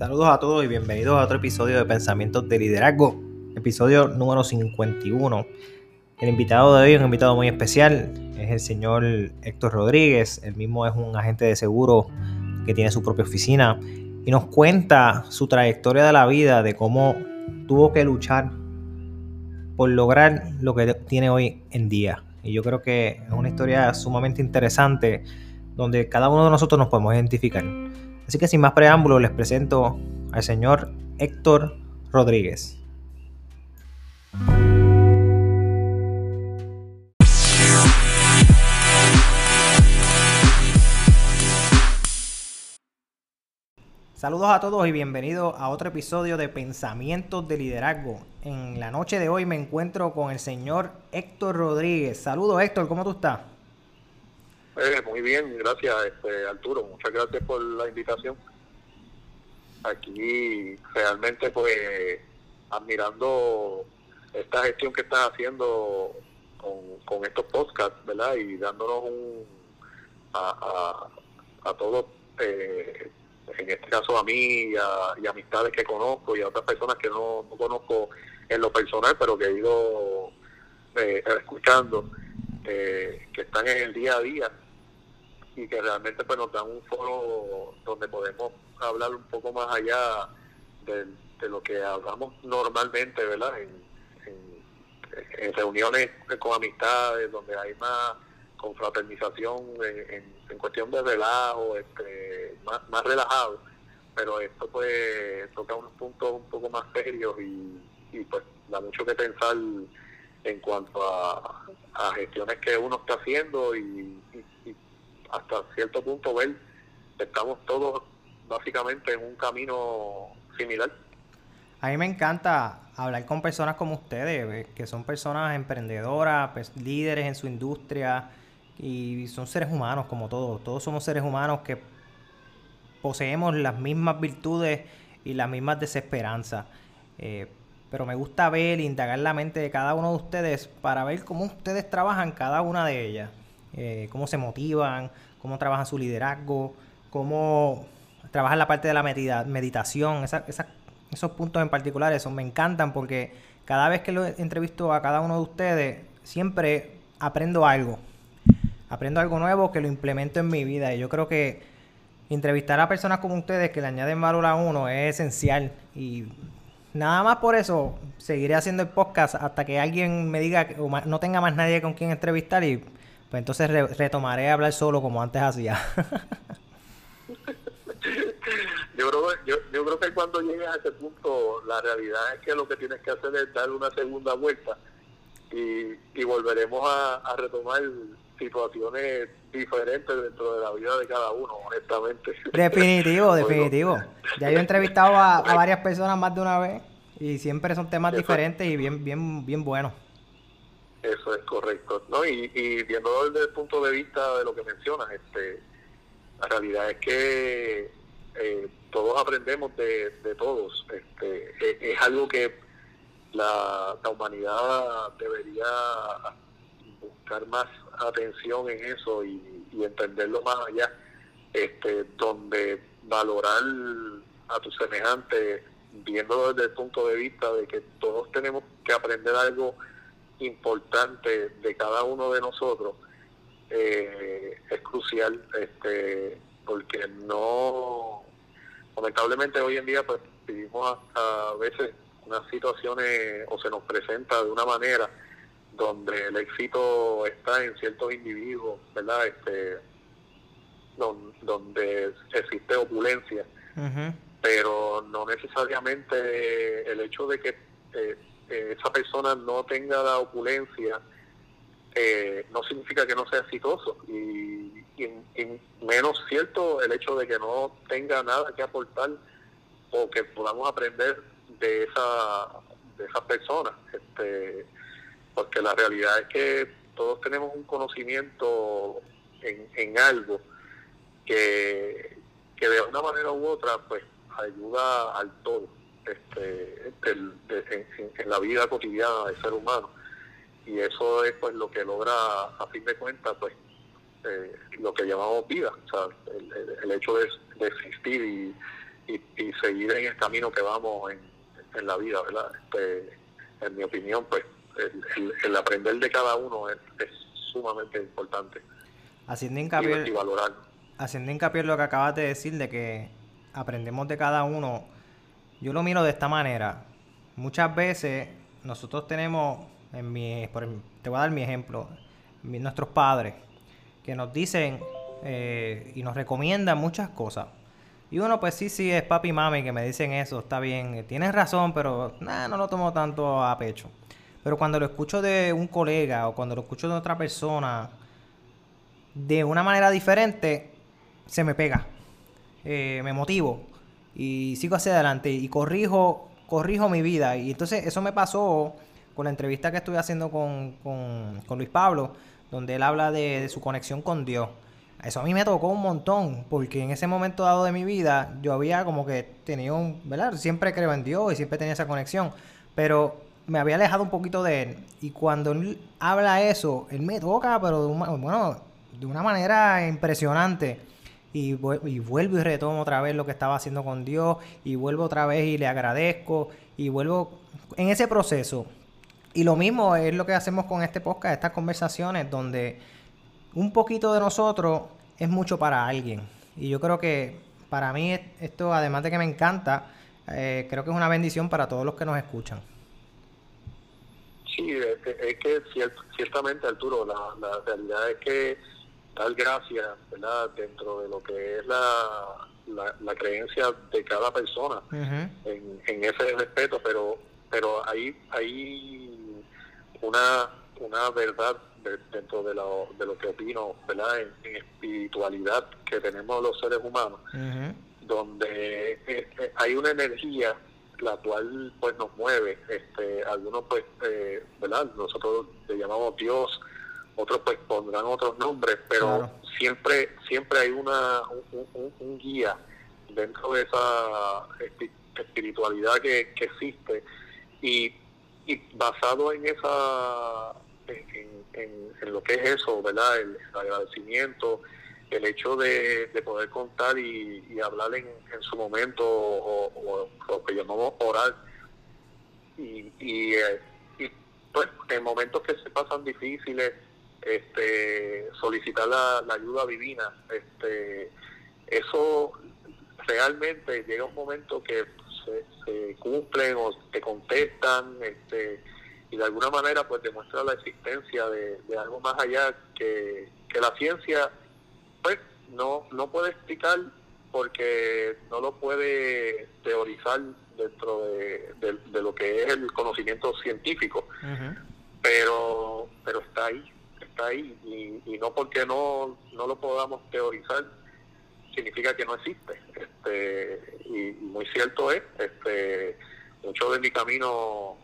Saludos a todos y bienvenidos a otro episodio de Pensamientos de Liderazgo, episodio número 51. El invitado de hoy es un invitado muy especial, es el señor Héctor Rodríguez, él mismo es un agente de seguro que tiene su propia oficina y nos cuenta su trayectoria de la vida, de cómo tuvo que luchar por lograr lo que tiene hoy en día. Y yo creo que es una historia sumamente interesante donde cada uno de nosotros nos podemos identificar. Así que sin más preámbulos les presento al señor Héctor Rodríguez. Saludos a todos y bienvenidos a otro episodio de Pensamientos de Liderazgo. En la noche de hoy me encuentro con el señor Héctor Rodríguez. Saludos Héctor, ¿cómo tú estás? Eh, muy bien, gracias este, Arturo, muchas gracias por la invitación. Aquí realmente pues admirando esta gestión que estás haciendo con, estos podcasts, ¿verdad? Y dándonos un, a, a, todos, eh, en este caso a mí y, amistades que conozco y a otras personas que no, conozco en lo personal, pero que he ido eh, escuchando, que están en el día a día y que realmente pues nos dan un foro donde podemos hablar un poco más allá de, lo que hablamos normalmente, ¿verdad? En, reuniones con amistades, donde hay más confraternización en, en, cuestión de relajo, este, más, más relajado, pero esto pues toca unos puntos un poco más serios y, y pues da mucho que pensar en cuanto a, a gestiones que uno está haciendo y hasta cierto punto ver que estamos todos básicamente en un camino similar. A mí me encanta hablar con personas como ustedes, que son personas emprendedoras, pues, líderes en su industria y son seres humanos como todos. Todos somos seres humanos que poseemos las mismas virtudes y las mismas desesperanzas. Eh, pero me gusta ver indagar la mente de cada uno de ustedes para ver cómo ustedes trabajan cada una de ellas. Eh, cómo se motivan, cómo trabajan su liderazgo, cómo trabajan la parte de la meditación, esos puntos en particular, eso me encantan porque cada vez que lo entrevisto a cada uno de ustedes, siempre aprendo algo. Aprendo algo nuevo que lo implemento en mi vida. Y yo creo que entrevistar a personas como ustedes que le añaden valor a uno es esencial. Y nada más por eso seguiré haciendo el podcast hasta que alguien me diga que no tenga más nadie con quien entrevistar y pues entonces retomaré a hablar solo como antes hacía. yo, creo, yo, yo creo que cuando llegues a ese punto, la realidad es que lo que tienes que hacer es dar una segunda vuelta y, y volveremos a, retomar situaciones diferentes dentro de la vida de cada uno, honestamente. Definitivo, definitivo. Ya yo he entrevistado a, a, varias personas más de una vez y siempre son temas diferentes y bien, bien, bien buenos. Eso es correcto. ¿no? Y, y viendo desde el punto de vista de lo que mencionas, este, la realidad es que eh, todos aprendemos de, todos. Este, es, algo que la, la, humanidad debería buscar más atención en eso y, entenderlo más allá, este, donde valorar a tu semejante, viendo desde el punto de vista de que todos tenemos que aprender algo importante de cada uno de nosotros eh, es crucial este porque no lamentablemente hoy en día pues vivimos a, veces unas situaciones o se nos presenta de una manera donde el éxito está en ciertos individuos verdad este donde, existe opulencia. Pero no necesariamente el hecho de que eh, esa persona no tenga la opulencia, eh, no significa que no sea exitoso. Y, menos cierto el hecho de que no tenga nada que aportar o que podamos aprender de esa de esas personas. Este, porque la realidad es que todos tenemos un conocimiento en, en algo que, que de una manera u otra pues ayuda al todo este, en, la vida cotidiana del ser humano. Y eso es pues lo que logra, a fin de cuentas, pues eh, lo que llamamos vida, o sea, el, hecho de, existir y, y, seguir en el camino que vamos en, la vida, ¿verdad? Este, en mi opinión, pues el, aprender de cada uno es, sumamente importante. Haciendo hincapié, y, valorarlo. Haciendo hincapié en lo que acabas de decir de que aprendemos de cada uno, yo lo miro de esta manera. Muchas veces nosotros tenemos, en mi, te voy a dar mi ejemplo, nuestros padres, que nos dicen eh, y nos recomiendan muchas cosas. Y uno, pues sí, sí, es papi y mami que me dicen eso, está bien, tienes razón, pero no lo tomo tanto a pecho. Pero cuando lo escucho de un colega o cuando lo escucho de otra persona de una manera diferente, se me pega. Eh, me motivo y sigo hacia adelante y corrijo, corrijo mi vida. Y entonces eso me pasó con la entrevista que estuve haciendo con, con, Luis Pablo, donde él habla de, su conexión con Dios. Eso a mí me tocó un montón, porque en ese momento dado de mi vida yo había como que tenido un. Siempre creo en Dios y siempre tenía esa conexión, pero me había alejado un poquito de él. Y cuando él habla eso, él me toca, pero de bueno, de una manera impresionante y, y, vuelvo y retomo otra vez lo que estaba haciendo con Dios y vuelvo otra vez y le agradezco y vuelvo en ese proceso. Y lo mismo es lo que hacemos con este podcast, estas conversaciones donde un poquito de nosotros es mucho para alguien. Y yo creo que para mí esto, además de que me encanta, eh, creo que es una bendición para todos los que nos escuchan. Sí, es que, ciertamente, Arturo, la realidad es que dar gracias, ¿verdad? Dentro de lo que es la, la, creencia de cada persona en, en, ese respeto, pero pero hay, hay una, una verdad dentro de lo, de lo que opino, ¿verdad? En, espiritualidad que tenemos los seres humanos, donde eh, eh, hay una energía la cual pues nos mueve este algunos pues eh, verdad nosotros le llamamos Dios otros pues pondrán otros nombres, pero siempre siempre hay una un, guía dentro de esa espiritualidad que, existe. Y, y, basado en esa en, lo que es eso, ¿verdad? El, agradecimiento, el hecho de, poder contar y, hablar en, su momento o, lo que llamamos orar y, y, eh, y pues en momentos que se pasan difíciles este, solicitar la, ayuda divina. Este, eso realmente llega un momento que se, se cumplen o te contestan este, y de alguna manera pues demuestra la existencia de, algo más allá que, la ciencia pues no, no puede explicar porque no lo puede teorizar dentro de, lo que es el conocimiento científico, pero, pero está ahí, ahí y, no porque no, no lo podamos teorizar significa que no existe. Este, y, muy cierto es, este, mucho de mi camino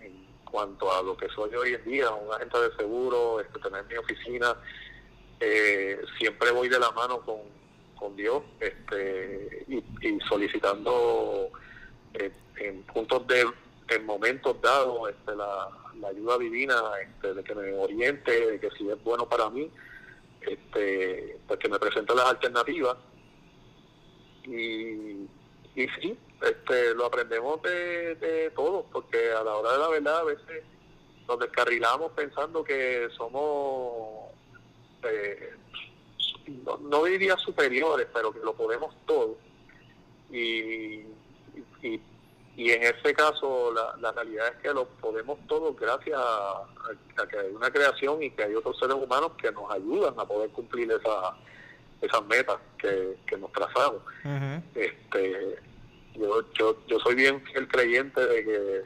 en, cuanto a lo que soy hoy en día, un agente de seguro, este, tener mi oficina, eh, siempre voy de la mano con, con Dios este, y, solicitando eh, en puntos de en momentos dados este, la, la ayuda divina este, de que me oriente, de que si es bueno para mí, este, pues que me presente las alternativas. Y, y sí, este, lo aprendemos de, de todos, porque a la hora de la verdad a veces nos descarrilamos pensando que somos, eh, no, diría superiores, pero que lo podemos todo. Y, y y en este caso la, la realidad es que lo podemos todos gracias a, que hay una creación y que hay otros seres humanos que nos ayudan a poder cumplir esa, esas metas que, nos trazamos. este yo, yo, yo soy bien fiel creyente de que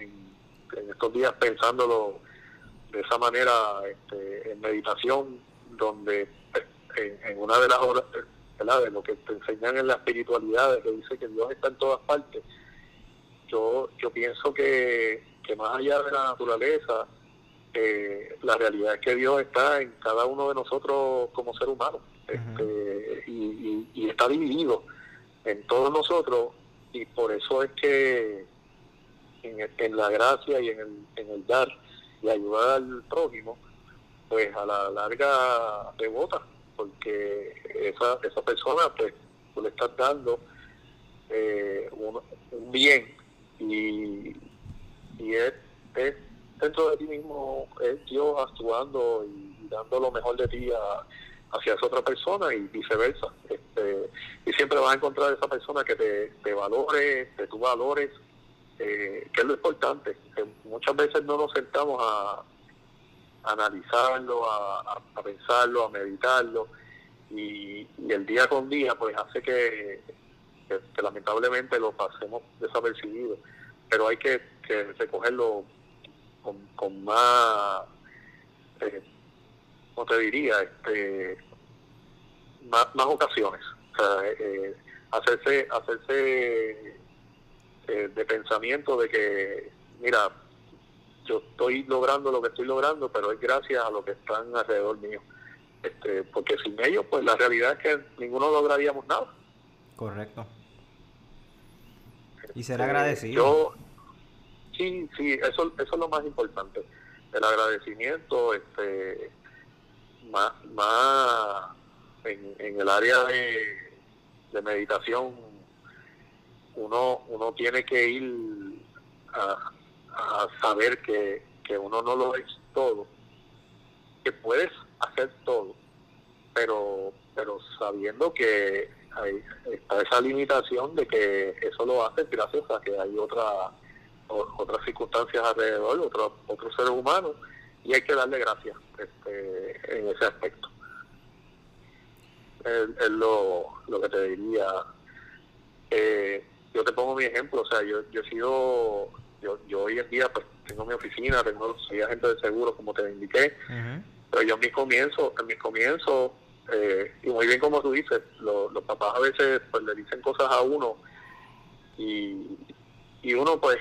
en, estos días pensándolo de esa manera este, en meditación donde en, en una de las horas de lo que te enseñan en la espiritualidad que dice que Dios está en todas partes yo, yo pienso que, más allá de la naturaleza, eh, la realidad es que Dios está en cada uno de nosotros como ser humano este, y, está dividido en todos nosotros y por eso es que en, la gracia y en el, en el dar y ayudar al prójimo, pues a la larga rebota, porque esa, esa persona pues tú le estás dando eh, un, bien y, y es, dentro de ti mismo, es Dios actuando y dando lo mejor de ti hacia esa otra persona y viceversa. Este, y siempre vas a encontrar esa persona que te, te valore, que tú valores, eh, que es lo importante. muchas veces no nos sentamos a, analizarlo, a, pensarlo, a meditarlo, y, el día con día pues hace que, lamentablemente lo pasemos desapercibido, pero hay que, recogerlo con, más, eh, ¿cómo te diría? Este, más, más ocasiones. O sea, eh, hacerse, hacerse eh, de pensamiento de que, mira, yo estoy logrando lo que estoy logrando, pero es gracias a lo que están alrededor mío. Este, porque sin ellos, pues la realidad es que ninguno lograríamos nada. Correcto. Y ser agradecido. Yo, sí, sí, eso, eso es lo más importante. El agradecimiento, este, más, en el área de, de meditación, uno, uno tiene que ir a, a saber que, que uno no lo es todo, que puedes hacer todo, pero, pero sabiendo que hay, está esa limitación de que eso lo hace gracias a que hay otra, otras circunstancias alrededor, otros otros seres humanos, y hay que darle gracias este, en ese aspecto. Es, lo, lo que te diría. Eh, yo te pongo mi ejemplo, o sea, yo, yo he sido yo, yo hoy en día pues tengo mi oficina, tengo, soy agente de seguro como te indiqué, pero yo en mis comienzos, en mis comienzos, eh, y muy bien como tú dices, los papás a veces pues le dicen cosas a uno y, y uno pues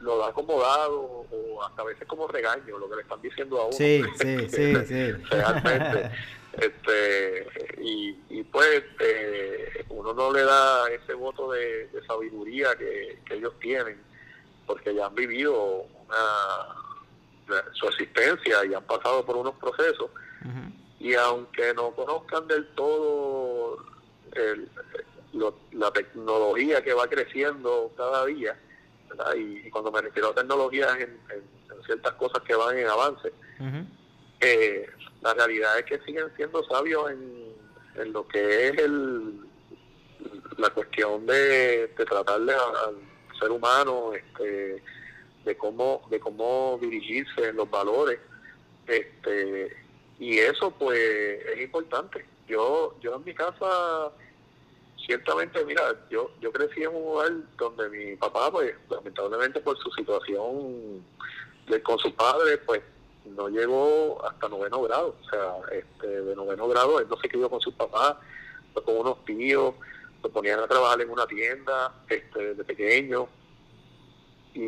lo da como dado o hasta a veces como regaño lo que le están diciendo a uno. Sí, sí, sí, sí. Realmente. este, y, y pues eh, uno no le da ese voto de, sabiduría que, que ellos tienen porque ya han vivido una, su existencia y han pasado por unos procesos. Y aunque no conozcan del todo la tecnología que va creciendo cada día, y, cuando me refiero a tecnología en, ciertas cosas que van en avance, eh, la realidad es que siguen siendo sabios en, en lo que es el la cuestión de, de tratarle al ser humano, este, de cómo, de cómo dirigirse en los valores, este, y eso pues es importante. Yo, yo en mi casa, ciertamente, mira, yo, yo crecí en un lugar donde mi papá, pues, lamentablemente por su situación de, con su padre, pues no llegó hasta noveno grado, o sea, este, de noveno grado él no se crió con sus papás, con unos tíos, se ponían a trabajar en una tienda este, de pequeño. Y,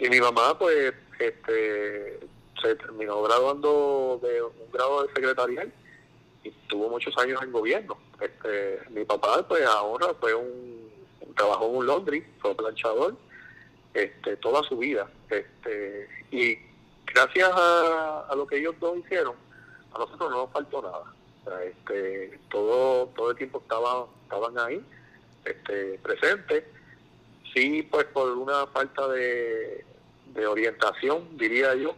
y mi mamá, pues, este, se terminó graduando de un grado de secretarial y tuvo muchos años en gobierno. Este, mi papá, pues, ahora fue un, trabajó en un laundry, fue planchador, este, toda su vida. Este, y gracias a, lo que ellos dos hicieron, a nosotros no nos faltó nada este, todo, todo el tiempo estaban, estaban ahí, este, presentes. Sí, pues por una falta de orientación, diría yo,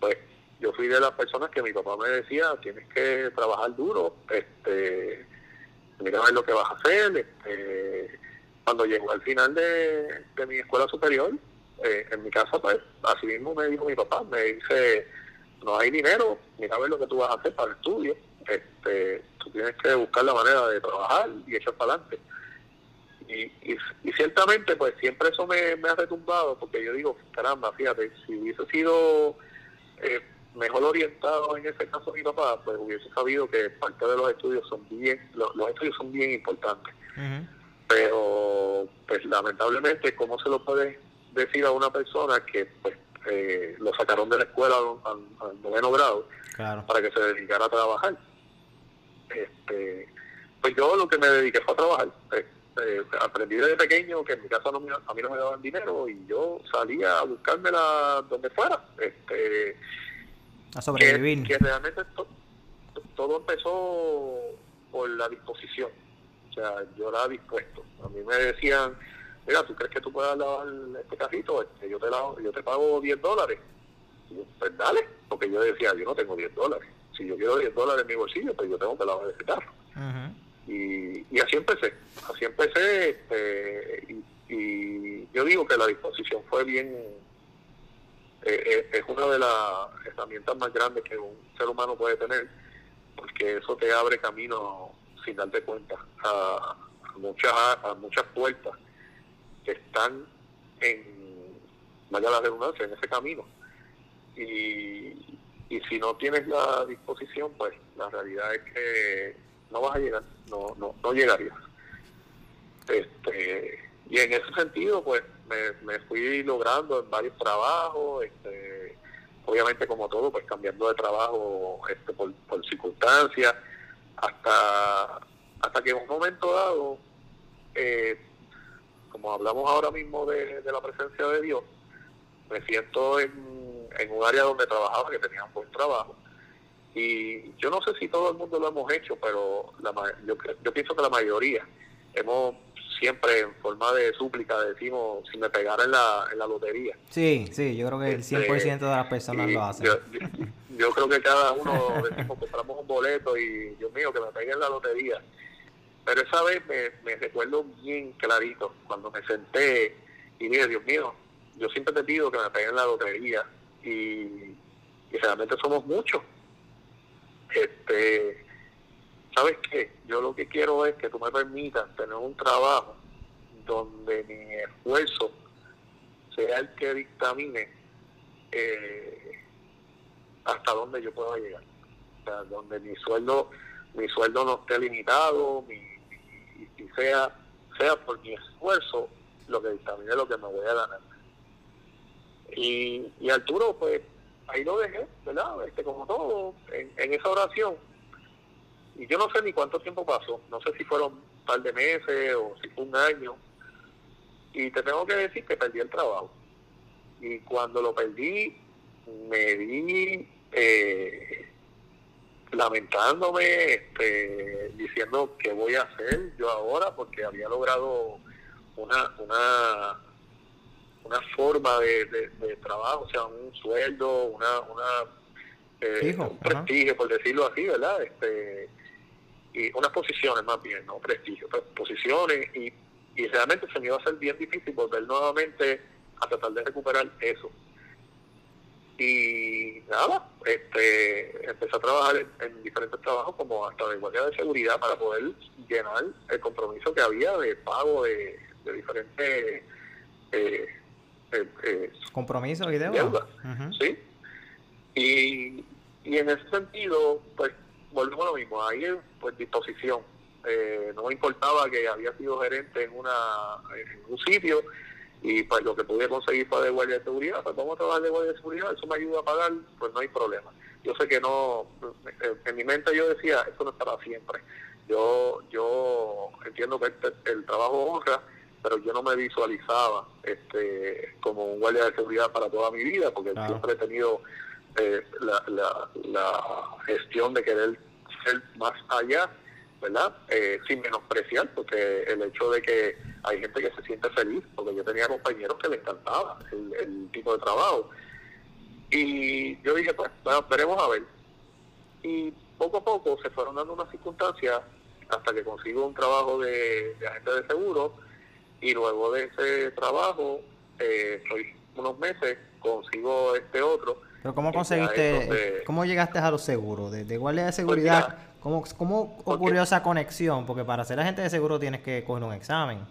pues yo fui de las personas que mi papá me decía, tienes que trabajar duro, este, mira a ver lo que vas a hacer. Este, cuando llegó al final de, de mi escuela superior, eh, en mi casa, pues así mismo me dijo mi papá, me dice, no hay dinero, mira a ver lo que tú vas a hacer para el estudio este, tú tienes que buscar la manera de trabajar y echar para adelante. Y, y, ciertamente, pues siempre eso me, ha retumbado, porque yo digo, caramba, fíjate, si hubiese sido mejor orientado en ese caso mi papá, pues hubiese sabido que parte de los estudios son bien, los, estudios son bien importantes. Pero, pues lamentablemente, ¿cómo se lo puede decir a una persona que pues eh, lo sacaron de la escuela al, noveno grado para que se dedicara a trabajar? este, pues yo lo que me dediqué fue a trabajar. Este, aprendí desde pequeño que en mi casa no a mí no me daban dinero y yo salía a buscármela donde fuera. Este, a sobrevivir. Que, realmente todo empezó por la disposición. O sea, yo era dispuesto. A mí me decían, mira, ¿tú crees que tú puedas lavar este carrito? Este, yo te lavo, yo te pago 10 dólares. Y yo, pues dale, porque yo decía, yo no tengo 10 dólares. Si yo quiero 10 dólares en mi bolsillo, pues yo tengo que lavar ese carro. y, y así empecé, así empecé, este, y, y yo digo que la disposición fue bien, eh, eh, es una de las herramientas más grandes que un ser humano puede tener, porque eso te abre camino sin darte cuenta a, muchas a muchas puertas que están en, vaya la redundancia, en ese camino. Y, y si no tienes la disposición, pues la realidad es que no vas a llegar, no, no, no llegarías. Este, y en ese sentido, pues me, me fui logrando en varios trabajos, este, obviamente como todo, pues cambiando de trabajo este, por, por circunstancias, hasta, hasta que en un momento dado, eh, como hablamos ahora mismo de, de la presencia de Dios, me siento en en un área donde trabajaba, que tenía un buen trabajo. Y yo no sé si todo el mundo lo hemos hecho, pero la, yo, yo pienso que la mayoría hemos siempre en forma de súplica decimos si me pegara en la, en la lotería. Sí, sí, yo creo que el 100% este, de las personas lo hacen. Yo, creo que cada uno decimos compramos un boleto y Dios mío que me pegue en la lotería. Pero esa vez me, me recuerdo bien clarito cuando me senté y dije, Dios mío, yo siempre te pido que me pegue en la lotería y, realmente somos muchos. Este, ¿Sabes qué? Yo lo que quiero es que tú me permitas tener un trabajo donde mi esfuerzo sea el que dictamine eh, hasta dónde yo pueda llegar. O sea, donde mi sueldo mi sueldo no esté limitado mi, y, sea sea por mi esfuerzo lo que dictamine lo que me voy a ganar. Y, y Arturo, pues ahí lo dejé, ¿verdad? Este, como todo, en, esa oración. Y yo no sé ni cuánto tiempo pasó, no sé si fueron un par de meses o si fue un año. Y te tengo que decir que perdí el trabajo. Y cuando lo perdí, me di eh, lamentándome, este, diciendo qué voy a hacer yo ahora, porque había logrado una, una una forma de, de, trabajo, o sea, un sueldo, una, una eh, un prestigio, por decirlo así, ¿verdad? Este, y unas posiciones más bien, no prestigio, pues, posiciones y, y realmente se me iba a hacer bien difícil volver nuevamente a tratar de recuperar eso. Y nada, este, empecé a trabajar en, diferentes trabajos como hasta de guardia de seguridad para poder llenar el compromiso que había de pago de, de diferentes eh, eh, eh, compromisos y deuda. ¿sí? Y, y en ese sentido, pues volvemos a lo mismo, ahí pues disposición. Eh, no me importaba que había sido gerente en, una, en un sitio y pues lo que pude conseguir fue de guardia de seguridad, pues vamos a trabajar de guardia de seguridad, eso me ayuda a pagar, pues no hay problema. Yo sé que no, en mi mente yo decía, eso no es para siempre. Yo, yo entiendo que el, el trabajo honra, pero yo no me visualizaba este, como un guardia de seguridad para toda mi vida, porque siempre he tenido eh, la, la, gestión de querer ser más allá, ¿verdad? Eh, sin menospreciar, porque el hecho de que hay gente que se siente feliz, porque yo tenía compañeros que les encantaba el, tipo de trabajo. Y yo dije, pues, veremos a ver. Y poco a poco se fueron dando unas circunstancias hasta que consigo un trabajo de, de agente de seguro y luego de ese trabajo, eh, unos meses, consigo este otro. Pero ¿cómo conseguiste, cómo llegaste a los seguros? De, de guardia de pues seguridad, ¿cómo, cómo ocurrió esa conexión? Porque para ser agente de seguro tienes que coger un examen.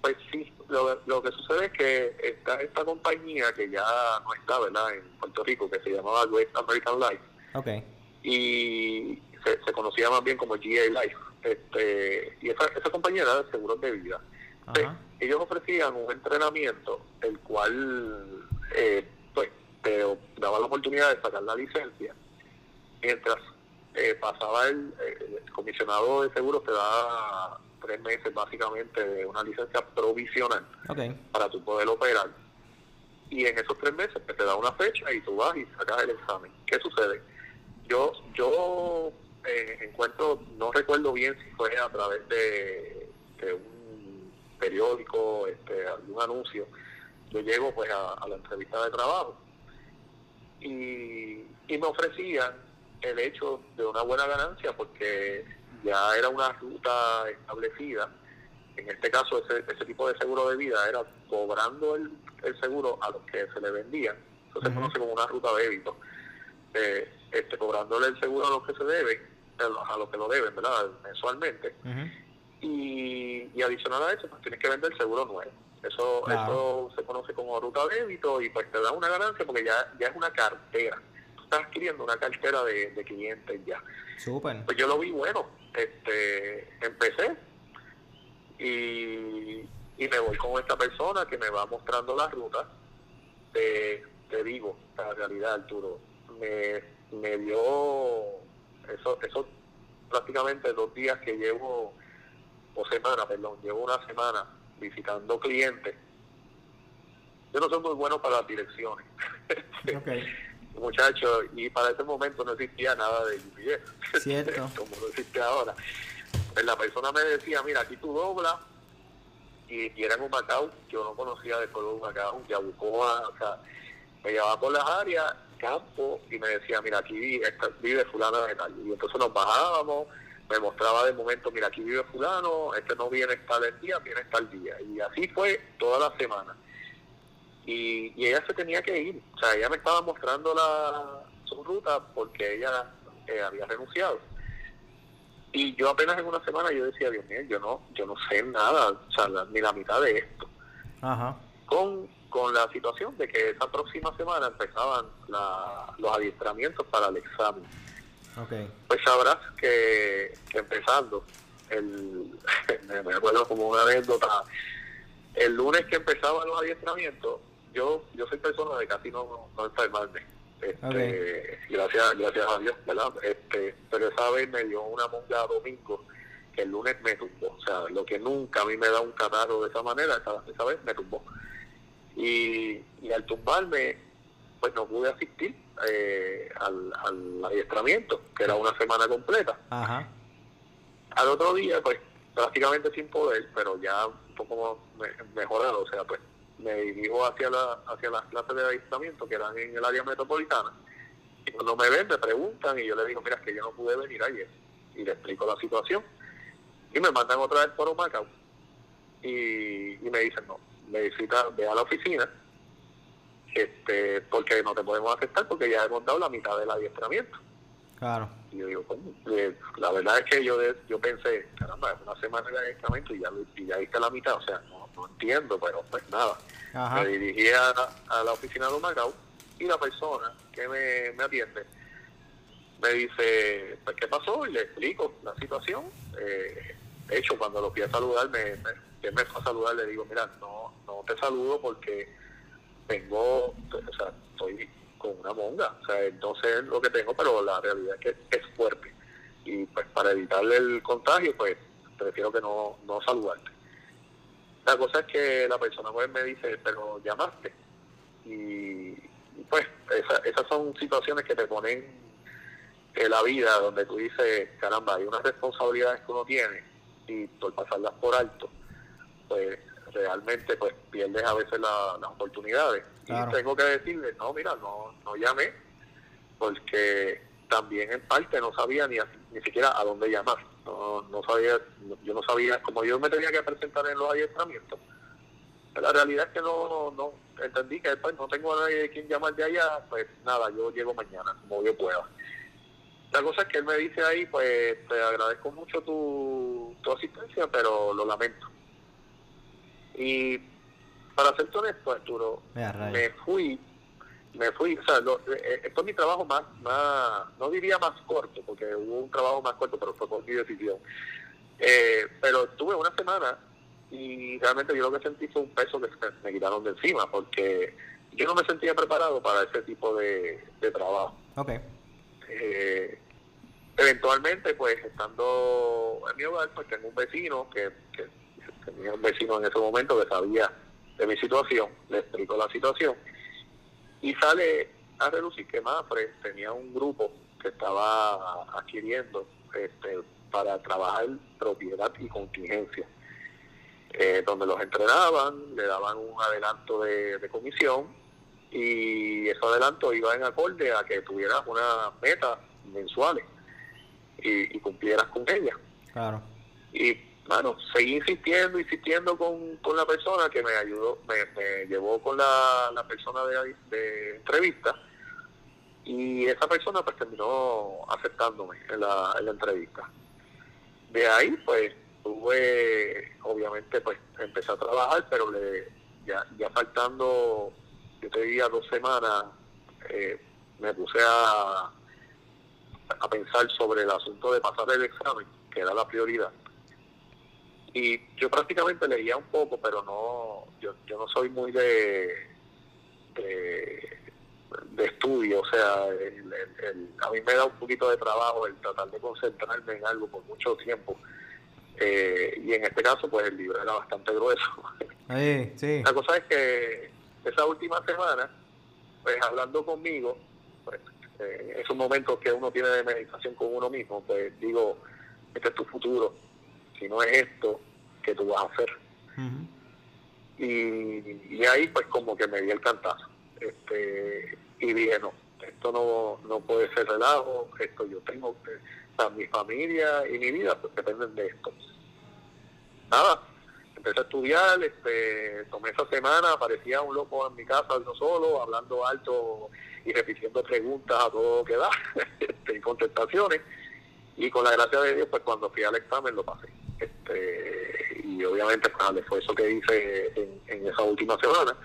Pues sí, lo, lo que sucede es que está esta compañía que ya no está, ¿verdad? En Puerto Rico, que se llamaba West American Life. Ok. Y se, se conocía más bien como GA Life. Este, y esa, esa compañía era de seguros de vida ellos ofrecían un entrenamiento el cual eh, te daba la oportunidad de sacar la licencia mientras eh, pasaba el, comisionado de seguros te da tres meses básicamente de una licencia provisional para tu poder operar. Y en esos tres meses pues, te da una fecha y tú vas y sacas el examen. ¿qué sucede? yo yo eh, encuentro, no recuerdo bien si fue a través de, un periódico, este, algún anuncio, yo llego pues a, la entrevista de trabajo y, y me ofrecían el hecho de una buena ganancia porque ya era una ruta establecida. En este caso, ese, ese tipo de seguro de vida era cobrando el, el seguro a los que se le vendían. Eso se conoce como una ruta de débito. Eh, este, cobrándole el seguro a los que se deben, a los que lo deben, ¿verdad? Mensualmente. y, y, adicional a eso, pues tienes que vender el seguro nuevo. Eso, eso se conoce como ruta de débito y pues te da una ganancia porque ya, ya es una cartera. Tú estás adquiriendo una cartera de, de clientes ya. Súper. Pues yo lo vi bueno. Este, empecé y, y me voy con esta persona que me va mostrando la ruta. Te, te digo, la realidad, Arturo, me, me dio eso, eso prácticamente dos días que llevo, o semana, perdón, llevo una semana visitando clientes. Yo no soy muy bueno para las direcciones. Okay. Muchachos, y para ese momento no existía nada de GPS. Cierto. Como no existe ahora. Pues la persona me decía, mira, aquí tú doblas, y, y era en un Macao, yo no conocía de pueblo de Macao, Yabucoa, o sea, me llevaba por las áreas, campo, y me decía, mira, aquí vive fulano de tal. Y entonces nos bajábamos, me mostraba de momento, mira, aquí vive fulano, este no viene tal día, viene tal día. Y así fue toda la semana. Y, ella se tenía que ir, o sea, ella me estaba mostrando la, su ruta porque ella eh, había renunciado. Y yo apenas en una semana yo decía, Dios mío, yo no, yo no sé nada, o sea, ni la mitad de esto. Con, con la situación de que esa próxima semana empezaban los adiestramientos para el examen pues sabrás que, empezando, el, me acuerdo como una anécdota, el lunes que empezaban los adiestramientos, yo yo soy persona de casi no, no enfermarme. Este, gracias, gracias a Dios, ¿verdad? Este, pero esa vez me dio una monga domingo que el lunes me tumbó. O sea, lo que nunca a mí me da un catarro de esa manera, esa, esa vez me tumbó. Y, y al tumbarme, pues no pude asistir eh, al, al, adiestramiento, que era una semana completa. Al otro día, pues prácticamente sin poder, pero ya un poco mejorado, o sea, pues me dirijo hacia, la, hacia las clases de adiestramiento que eran en el área metropolitana. Y cuando me ven, me preguntan y yo les digo, mira, es que yo no pude venir ayer. Y le explico la situación. Y me mandan otra vez por Macao. Y, y me dicen, no, necesita, ve a la oficina este porque no te podemos aceptar porque ya hemos dado la mitad del adiestramiento. Claro. Y yo digo, eh, la verdad es que yo yo pensé, caramba, es una semana de adiestramiento y ya, y ya viste la mitad, o sea, no, no entiendo, pero pues nada. Me dirigí a, la oficina de Macao y la persona que me, me atiende me dice, pues, ¿qué pasó? Y le explico la situación. Eh, de hecho, cuando lo fui a saludar, me, me, me fue a saludar, le digo, mira, no, no te saludo porque tengo, o sea, estoy con una monga, o sea, entonces lo que tengo, pero la realidad es que es fuerte. Y pues para evitarle el contagio, pues prefiero que no, no saludarte. La cosa es que la persona pues me dice, pero llamaste. Y, pues esas son situaciones que te ponen en la vida donde tú dices, caramba, hay unas responsabilidades que uno tiene y por pasarlas por alto, pues realmente pues pierdes a veces las oportunidades. Y tengo que decirle, no, mira, no, no llamé, porque también en parte no sabía ni, ni siquiera a dónde llamar. No, no sabía, yo no sabía, como yo me tenía que presentar en los adiestramientos, la realidad es que no, no, entendí que después no tengo a nadie de quien llamar de allá, pues nada, yo llego mañana, como yo pueda. La cosa es que él me dice ahí, pues te agradezco mucho tu, tu asistencia, pero lo lamento. Y para ser honesto, Arturo, me fui, me fui, o sea, eh, esto es mi trabajo más, más, no diría más corto, porque hubo un trabajo más corto, pero fue por mi decisión. Eh, pero estuve una semana y realmente yo lo que sentí fue un peso que me quitaron de encima, porque yo no me sentía preparado para ese tipo de, trabajo. Okay. Eh, eventualmente, pues, estando en mi hogar, pues tengo un vecino que, que tenía un vecino en ese momento que sabía de mi situación, le explicó la situación y sale a relucir que Mafre tenía un grupo que estaba adquiriendo este, para trabajar propiedad y contingencia, eh, donde los entrenaban, le daban un adelanto de, comisión y ese adelanto iba en acorde a que tuvieras una meta mensuales y, cumplieras con ella. Claro. Y bueno, seguí insistiendo, insistiendo con, con la persona que me ayudó, me, llevó con la, la persona de, de entrevista y esa persona pues terminó aceptándome en la, en la entrevista. De ahí pues tuve, obviamente pues empecé a trabajar, pero le, ya, ya faltando, yo te diría dos semanas, eh, me puse a, a pensar sobre el asunto de pasar el examen, que era la prioridad. Y yo prácticamente leía un poco, pero no, yo, yo no soy muy de, de de estudio, o sea, a mí me da un poquito de trabajo el tratar de concentrarme en algo por mucho tiempo. Eh, y en este caso, pues el libro era bastante grueso. La cosa es que esa última semana, pues hablando conmigo, pues, eh, esos momentos que uno tiene de meditación con uno mismo, pues digo, este es tu futuro. Si no es esto, ¿qué tú vas a hacer? y, y ahí pues como que me di el cantazo este, y dije, no, esto no, no puede ser relajo, esto yo tengo que, o sea, mi familia y mi vida pues, dependen de esto. Nada, empecé a estudiar, este, tomé esa semana, aparecía un loco en mi casa, yo solo, hablando alto y repitiendo preguntas a todo que da, este, y contestaciones, y con la gracia de Dios, pues cuando fui al examen lo pasé. Este, y obviamente pues fue eso que hice en, en esa última semana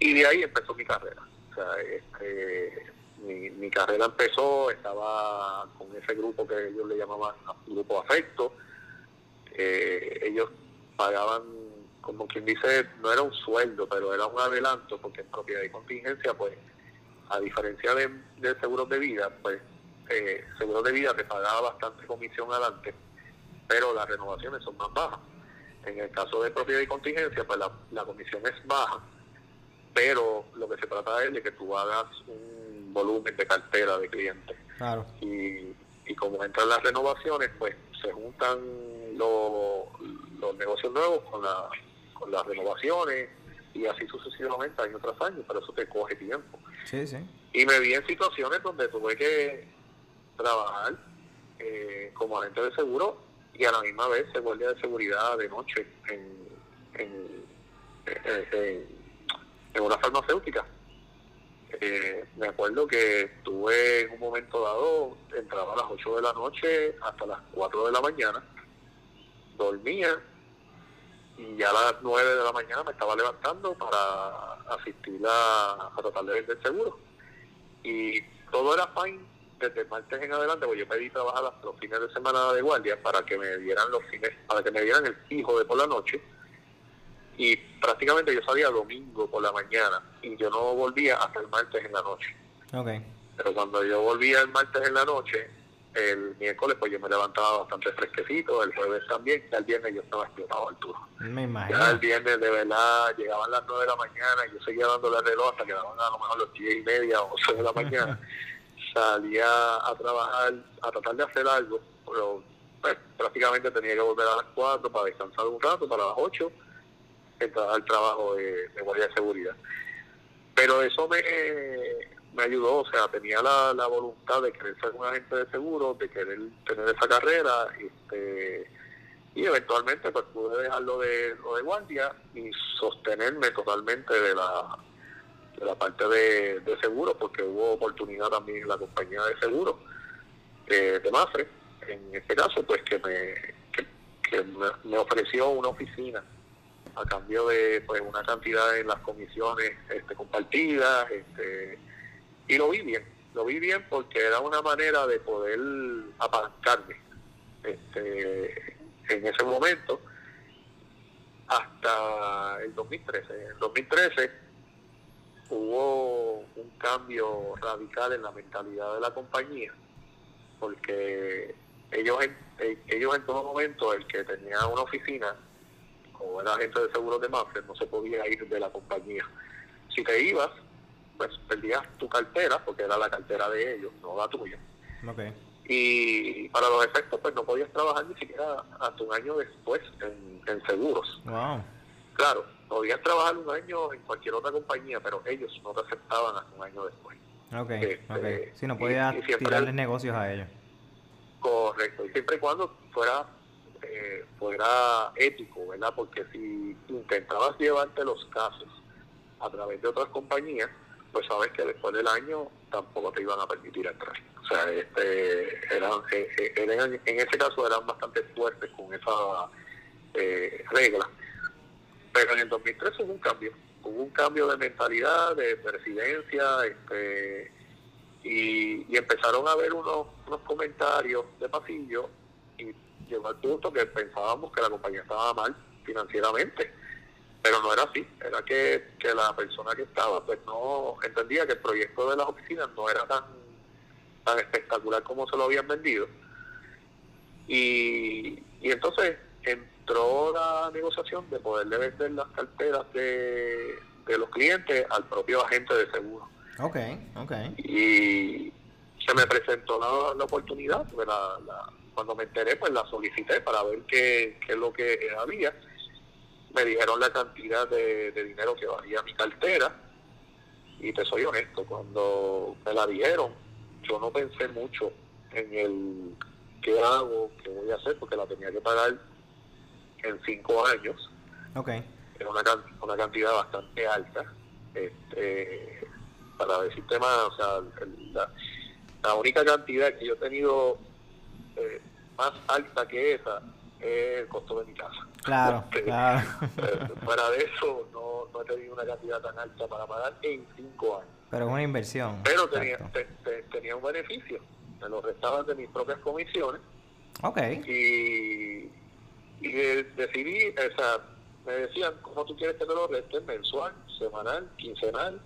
y de ahí empezó mi carrera. O sea, este, mi, carrera empezó, estaba con ese grupo que ellos le llamaban Grupo Afecto. Eh, ellos pagaban, como quien dice, no era un sueldo, pero era un adelanto, porque en propiedad y contingencia, pues, a diferencia de, de seguros de vida, pues, eh, seguros de vida te pagaba bastante comisión adelante, pero las renovaciones son más bajas. En el caso de propiedad y contingencia, pues la, la comisión es baja, pero lo que se trata es de que tú hagas un volumen de cartera de clientes. Claro. Y, y como entran las renovaciones, pues se juntan los, los negocios nuevos con, la, con las renovaciones y así sucesivamente año tras año, pero eso te coge tiempo. Sí, sí. Y me vi en situaciones donde tuve que trabajar eh, como agente de seguro y a la misma vez se guardia de seguridad de noche en, en, en una farmacéutica. Eh, me acuerdo que estuve en un momento dado, entraba a las 8 de la noche hasta las 4 de la mañana, dormía y ya a las 9 de la mañana me estaba levantando para asistir a, tratar de vender seguro. Y todo era fine desde el martes en adelante, porque yo pedí trabajar los fines de semana de guardia para que me dieran los fines, para que me dieran el fijo de por la noche y prácticamente yo salía domingo por la mañana y yo no volvía hasta el martes en la noche. Okay. Pero cuando yo volvía el martes en la noche, el miércoles pues yo me levantaba bastante fresquecito, el jueves también, ya el viernes yo estaba explotado al turno. Me imagino. Ya el viernes de verdad llegaban las 9 de la mañana y yo seguía dándole el reloj hasta que daban a lo mejor los 10 y media o 11 de la mañana. Salía a trabajar, a tratar de hacer algo, pero pues, prácticamente tenía que volver a las 4 para descansar un rato, para las 8 al trabajo de, guardia de seguridad. Pero eso me, me ayudó, o sea, tenía la, la voluntad de querer ser un agente de seguro, de querer tener esa carrera, este, y eventualmente pues pude dejarlo de, lo de guardia y sostenerme totalmente de la, de la parte de, de seguro, porque hubo oportunidad también en la compañía de seguro eh, de Mafre, en este caso, pues que me, que me ofreció una oficina a cambio de pues una cantidad en las comisiones este, compartidas este, y lo vi bien lo vi bien porque era una manera de poder apalancarme este, en ese momento hasta el 2013 en el 2013 hubo un cambio radical en la mentalidad de la compañía porque ellos ellos en todo momento el que tenía una oficina o era agente de seguros de Mafre, no se podía ir de la compañía. Si te ibas, pues perdías tu cartera, porque era la cartera de ellos, no la tuya. Okay. Y para los efectos, pues no podías trabajar ni siquiera hasta un año después en, en seguros. Wow. Claro, podías trabajar un año en cualquier otra compañía, pero ellos no te aceptaban hasta un año después. Ok, Este, ok. Si no podías tirarles negocios a ellos. Correcto, y siempre y cuando fuera eh, fuera ético, ¿verdad? Porque si intentabas llevarte los casos a través de otras compañías, pues sabes que después del año tampoco te iban a permitir entrar. O sea, este, eran, eh, eh, eran- en ese caso eran bastante fuertes con esa eh, regla. Pero en el 2003 hubo un cambio, hubo un cambio de mentalidad, de, de residencia, este, y, y empezaron a ver unos, unos comentarios de pasillo y llegó al punto que pensábamos que la compañía estaba mal financieramente pero no era así era que, que la persona que estaba pues no entendía que el proyecto de las oficinas no era tan tan espectacular como se lo habían vendido. Y, y entonces entró la negociación de poderle vender las carteras de, de los clientes al propio agente de seguro Ok, ok. y se me presentó la, la oportunidad, la- la- cuando me enteré, pues la solicité para ver qué, qué es lo que había. Me dijeron la cantidad de, de dinero que valía mi cartera, y te soy honesto, cuando me la dijeron, yo no pensé mucho en el qué hago, qué voy a hacer, porque la tenía que pagar en cinco años Ok. era una, una cantidad bastante alta. Este, para decirte más, o sea, la, la única cantidad que yo he tenido eh, más alta que esa es el costo de mi casa. Claro, Este, claro. eh, fuera de eso, no, no he tenido una cantidad tan alta para pagar en cinco años. Pero es una inversión. Pero tenía, Exacto. te- te- tenía un beneficio. Me lo restaban de mis propias comisiones Ok. y, y de- decidí, o sea, me decían, ¿cómo tú quieres que te lo resten? Mensual, semanal, quincenal.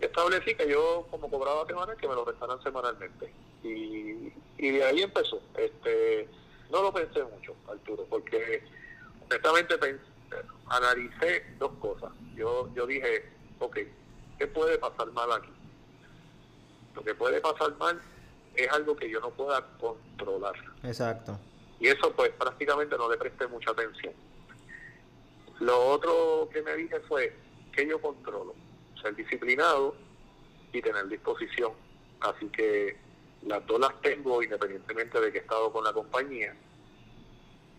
Establecí que yo, como cobraba semanal, que me lo restaran semanalmente. Y, y de ahí empezó. Este, no lo pensé mucho, Arturo, porque honestamente pens- analicé dos cosas. Yo, yo dije, ok, ¿qué puede pasar mal aquí? Lo que puede pasar mal es algo que yo no pueda controlar. Exacto. Y eso pues prácticamente no le presté mucha atención. Lo otro que me dije fue que yo controlo, ser disciplinado y tener disposición. Así que las dos las tengo independientemente de que he estado con la compañía.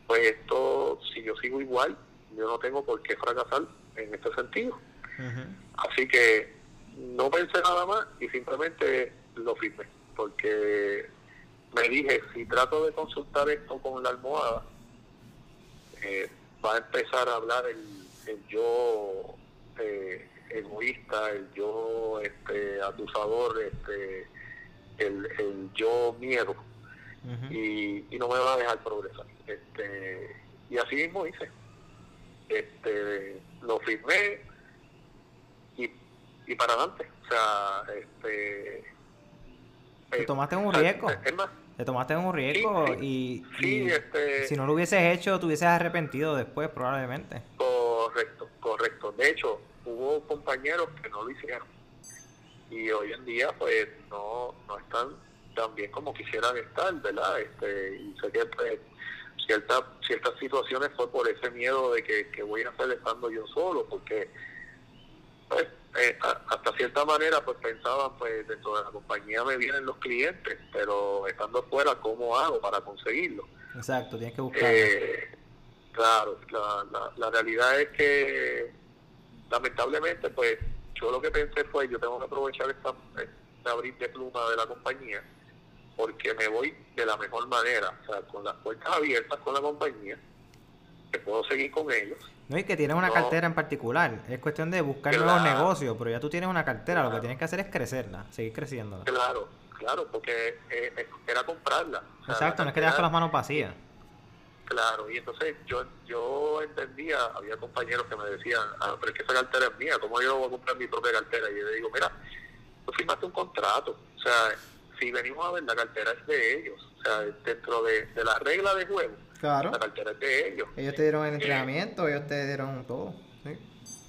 Pues esto, si yo sigo igual, yo no tengo por qué fracasar en este sentido. Así que no pensé nada más y simplemente lo firmé, porque me dije, si trato de consultar esto con la almohada, eh, va a empezar a hablar el, el yo eh, egoísta, el yo este, acusador, este, el, el yo miedo, y, y no me va a dejar progresar. Este, y así mismo hice. Este, lo firmé y, y para adelante. O sea, este. Te tomaste un riesgo. Es más, Te tomaste un riesgo Sí, y, sí, y este- si no lo hubieses hecho, te hubieses arrepentido después, probablemente. correcto, correcto. De hecho, hubo compañeros que no lo hicieron. Y hoy en día, pues, no, no están tan bien como quisieran estar, ¿verdad? Este, y sé que, pues, cierta, ciertas situaciones fue por ese miedo de que, que voy a hacer estando yo solo, porque pues, eh, a- hasta cierta manera pues pensaban pues dentro de la compañía me vienen los clientes pero estando fuera cómo hago para conseguirlo Exacto, tienes que buscarlo. eh, claro la, la, la realidad es que lamentablemente pues yo lo que pensé fue yo tengo que aprovechar esta, este abrir de pluma de la compañía porque me voy de la mejor manera o sea con las puertas abiertas con la compañía que puedo seguir con ellos No, y que tienes una no. cartera en particular. Es cuestión de buscar Claro. nuevos negocios, pero ya tú tienes una cartera, lo que tienes que hacer es crecerla, seguir creciéndola. Claro, claro, porque eh, eh, era comprarla. O sea, Exacto, no es que te das con las manos vacías. Claro, y entonces yo yo entendía, había compañeros que me decían, ah, pero es que esa cartera es mía, ¿cómo yo voy a comprar mi propia cartera? Y yo le digo, mira, tú firmaste un contrato, o sea, si venimos a ver, la cartera es de ellos, o sea, dentro de, de la regla de juego, Claro. la cartera es de ellos. Ellos te dieron el entrenamiento, ellos te dieron todo. ¿sí?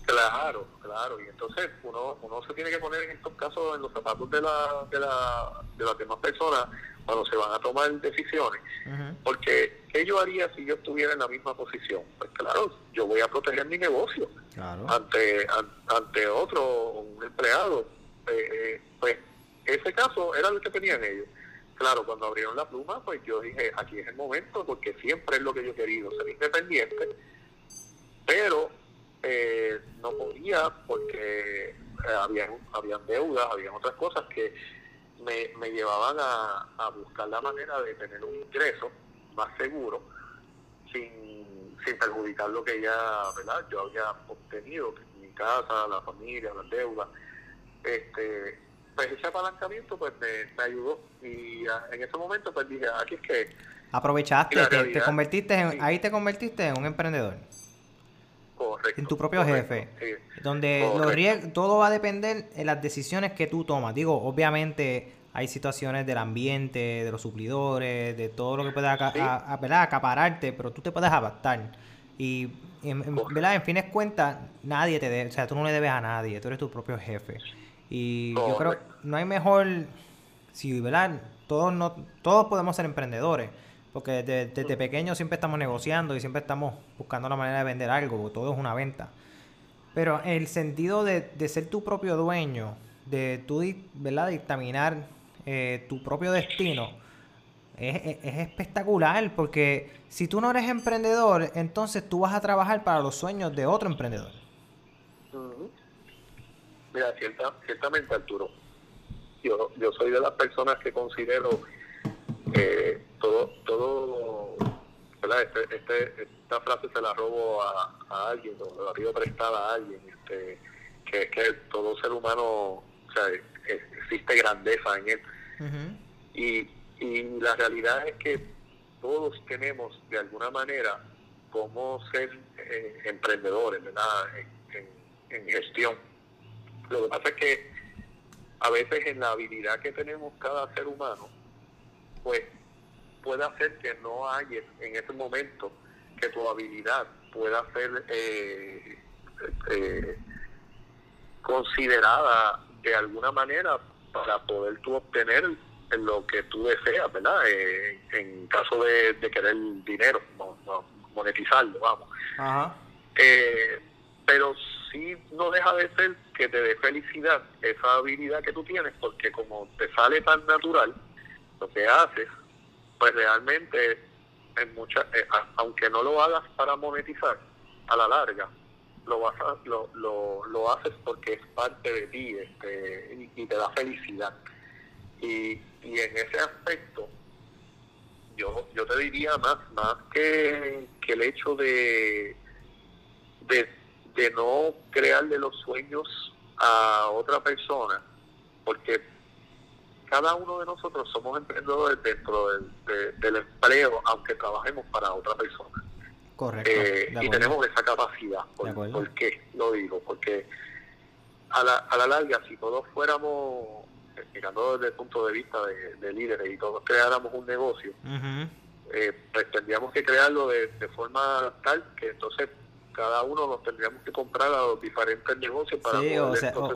Claro, claro. Y entonces uno, uno se tiene que poner en estos casos en los zapatos de, la, de, la, de las demás personas cuando se van a tomar decisiones. Porque, ¿qué yo haría si yo estuviera en la misma posición? Pues claro, yo voy a proteger mi negocio ante, ante otro, un empleado. Eh, eh, pues ese caso era el que tenían ellos. Claro, cuando abrieron la pluma, pues yo dije, aquí es el momento, porque siempre es lo que yo he querido, ser independiente, pero eh, no podía porque eh, habían, habían deudas, habían otras cosas que me, me llevaban a, a, buscar la manera de tener un ingreso más seguro sin, sin perjudicar lo que ya ¿verdad? yo había obtenido, mi casa, la familia, las deudas. Este, pues ese apalancamiento pues me, ayudó y ah, en ese momento pues dije, aquí es que... Aprovechaste, te, convertiste en, ahí te convertiste en un emprendedor. Correcto. En tu propio jefe. Donde todo va a depender en las decisiones que tú tomas. Digo, obviamente hay situaciones del ambiente, de los suplidores, de todo lo que pueda acapararte, pero tú te puedes adaptar. Y en, en, en fines cuentas, nadie te debe, o sea, tú no le debes a nadie, tú eres tu propio jefe. Y yo creo no hay mejor, si, ¿verdad? Todos, no, todos podemos ser emprendedores, porque desde, desde pequeños siempre estamos negociando y siempre estamos buscando la manera de vender algo, porque todo es una venta. Pero el sentido de, de ser tu propio dueño, de tú, ¿verdad? Dictaminar eh, tu propio destino, es, es, espectacular, porque si tú no eres emprendedor, entonces tú vas a trabajar para los sueños de otro emprendedor. Mira, cierta, ciertamente Arturo, yo, yo soy de las personas que considero eh, todo, todo, ¿verdad? Este, este, esta frase se la robo a, a alguien, o la pido prestada a alguien, este, que es que todo ser humano, o sea, existe grandeza en él. y, y la realidad es que todos tenemos de alguna manera cómo ser eh, emprendedores, ¿verdad? en, en gestión lo que pasa es que a veces en la habilidad que tenemos cada ser humano, pues puede hacer que no haya en ese momento que tu habilidad pueda ser eh, eh, considerada de alguna manera para poder tú obtener lo que tú deseas, ¿verdad? Eh, en caso de, querer dinero, monetizarlo, vamos. pero sí no deja de ser que te dé felicidad esa habilidad que tú tienes, porque como te sale tan natural lo que haces, pues realmente en muchas, eh, aunque no lo hagas para monetizar, a la larga lo vas lo, lo, lo haces porque es parte de ti este, y, te da felicidad. Y, y en ese aspecto, yo, yo te diría más, más que, que el hecho de de no crearle los sueños a otra persona, porque cada uno de nosotros somos emprendedores dentro del, del empleo, aunque trabajemos para otra persona. Correcto. Eh, y tenemos esa capacidad. Por, qué lo digo? Porque a la, a la larga, si todos fuéramos, eh, mirando desde el punto de vista de, líderes y todos creáramos un negocio, eh, pues tendríamos que crearlo de, de forma tal que entonces cada uno nos tendríamos que comprar a los diferentes negocios para sí, o,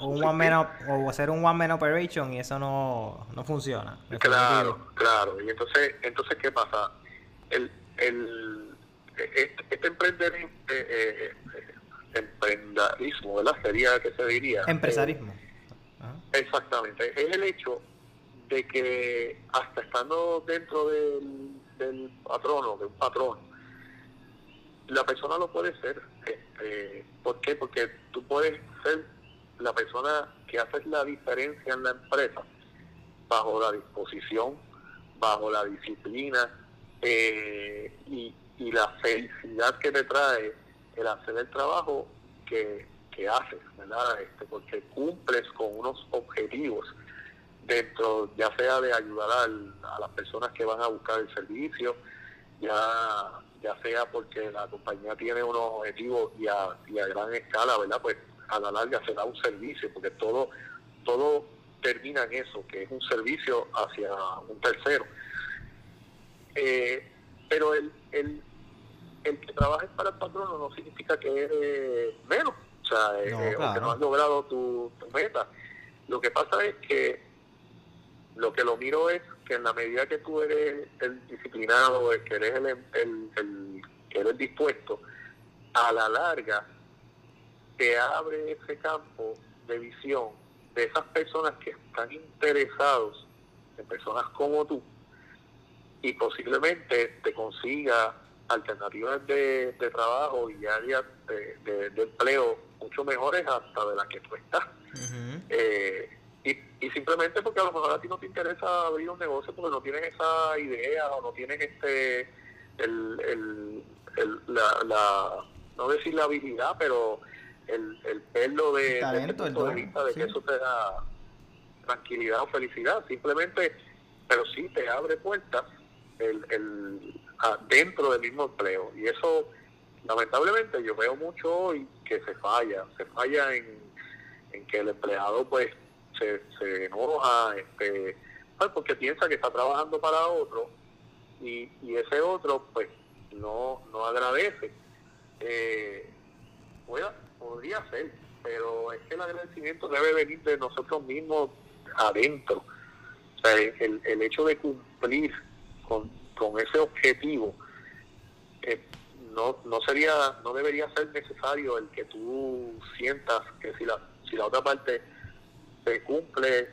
un one o hacer un one man operation y eso no, no funciona claro claro. Y entonces entonces qué pasa el, el este, este emprender eh, eh, emprendarismo verdad sería que se diría empresarismo. Eh, exactamente. Es el hecho de que hasta estando dentro del, del patrono de un patrón la persona lo puede ser. Este, ¿Por qué? Porque tú puedes ser la persona que hace la diferencia en la empresa bajo la disposición, bajo la disciplina eh, y, la felicidad que te trae el hacer el trabajo que, que haces, ¿verdad? Este, porque cumples con unos objetivos dentro, ya sea de ayudar a las personas que van a buscar el servicio, ya ya sea porque la compañía tiene unos objetivos y a, gran escala, ¿verdad? Pues a la larga se da un servicio, porque todo, todo termina en eso, que es un servicio hacia un tercero. Eh, pero el, el, el que trabajes para el patrono no significa que es menos, o sea, eh, eh, que no has logrado tu, meta. Lo que pasa es que lo que lo miro es que en la medida que tú eres el disciplinado, el que eres el, el, que eres dispuesto, a la larga te abre ese campo de visión de esas personas que están interesados en personas como tú y posiblemente te consiga alternativas de, trabajo y áreas de, empleo mucho mejores hasta de las que tú estás. Eh, y, simplemente porque a lo mejor a ti no te interesa abrir un negocio porque no tienes esa idea o no tienes este el, el, la, no decir la habilidad pero el, el pelo de, talento, de, vista de que eso te da tranquilidad o felicidad. Simplemente pero sí te abre puertas el, el dentro del mismo empleo. Y eso lamentablemente yo veo mucho hoy que se falla se falla en, en que el empleado pues se, se enoja este pues, porque piensa que está trabajando para otro y, y ese otro pues no no agradece. Eh, podría ser pero es que el agradecimiento debe venir de nosotros mismos adentro. O sea el, el hecho de cumplir con, con ese objetivo, eh, no, no sería, no debería ser necesario el que tú sientas que si la, si la otra parte te cumple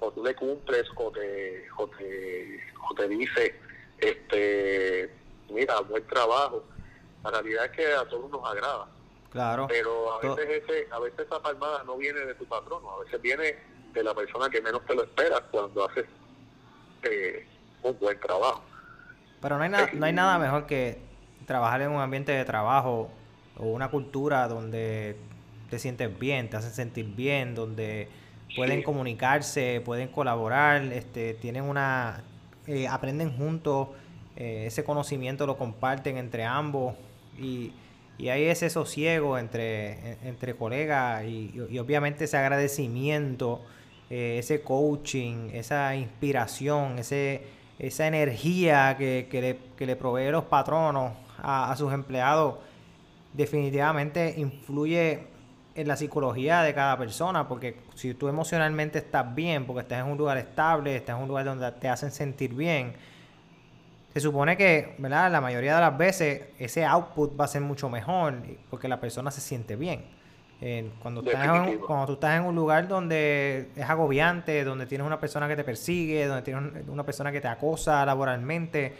o tú le cumples o te, o te, o te dice, este, mira, buen trabajo. La realidad es que a todos nos agrada. Claro. Pero a veces, ese, a veces esa palmada no viene de tu patrono, a veces viene de la persona que menos te lo espera cuando haces eh, un buen trabajo. Pero no hay, nada no hay nada mejor que trabajar en un ambiente de trabajo o una cultura donde te sientes bien, te hacen sentir bien, donde pueden comunicarse, pueden colaborar, este, tienen una, eh, aprenden juntos, eh, ese conocimiento lo comparten entre ambos y, y hay ese sosiego entre, entre colegas y, obviamente ese agradecimiento, eh, ese coaching, esa inspiración, ese esa energía que, que, le, que le provee los patronos a, sus empleados definitivamente influye en la psicología de cada persona, porque si tú emocionalmente estás bien, porque estás en un lugar estable, estás en un lugar donde te hacen sentir bien, se supone que, ¿verdad? La mayoría de las veces ese output va a ser mucho mejor, porque la persona se siente bien cuando, estás en, cuando tú estás en un lugar donde es agobiante, donde tienes una persona que te persigue, donde tienes una persona que te acosa laboralmente,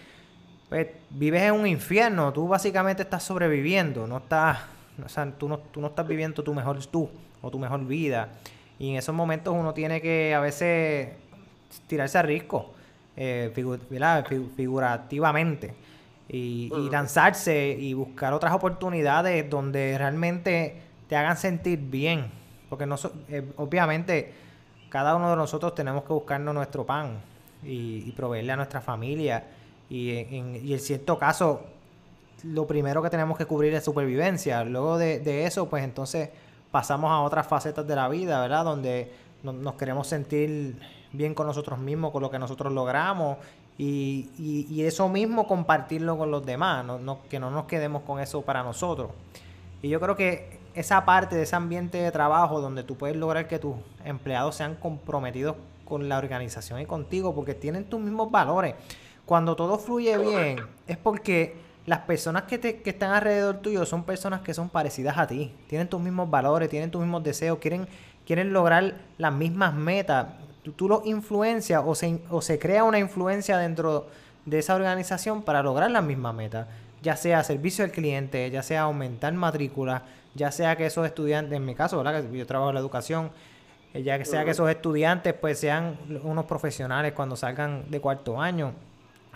pues vives en un infierno. Tú básicamente estás sobreviviendo, no estás, o sea, tú no, tú no estás viviendo tu mejor tú o tu mejor vida. Y en esos momentos uno tiene que a veces tirarse a riesgo, eh, figurativamente. Y, y lanzarse y buscar otras oportunidades donde realmente te hagan sentir bien. Porque no, eh, obviamente cada uno de nosotros tenemos que buscarnos nuestro pan y, proveerle a nuestra familia. Y en, y en cierto caso, lo primero que tenemos que cubrir es supervivencia. Luego de, eso, pues entonces pasamos a otras facetas de la vida, ¿verdad? Donde nos queremos sentir bien con nosotros mismos, con lo que nosotros logramos y, y, eso mismo compartirlo con los demás, no, que no nos quedemos con eso para nosotros. Y yo creo que esa parte de ese ambiente de trabajo donde tú puedes lograr que tus empleados sean comprometidos con la organización y contigo porque tienen tus mismos valores. Cuando todo fluye bien es porque las personas que, te, que están alrededor tuyo son personas que son parecidas a ti, tienen tus mismos valores, tienen tus mismos deseos, quieren, quieren lograr las mismas metas. Tú, tú los influencias o se, o se crea una influencia dentro de esa organización para lograr las mismas metas, ya sea servicio al cliente, ya sea aumentar matrícula, ya sea que esos estudiantes, en mi caso, ¿verdad? Que yo trabajo en la educación, eh, ya que sea que esos estudiantes pues sean unos profesionales cuando salgan de cuarto año.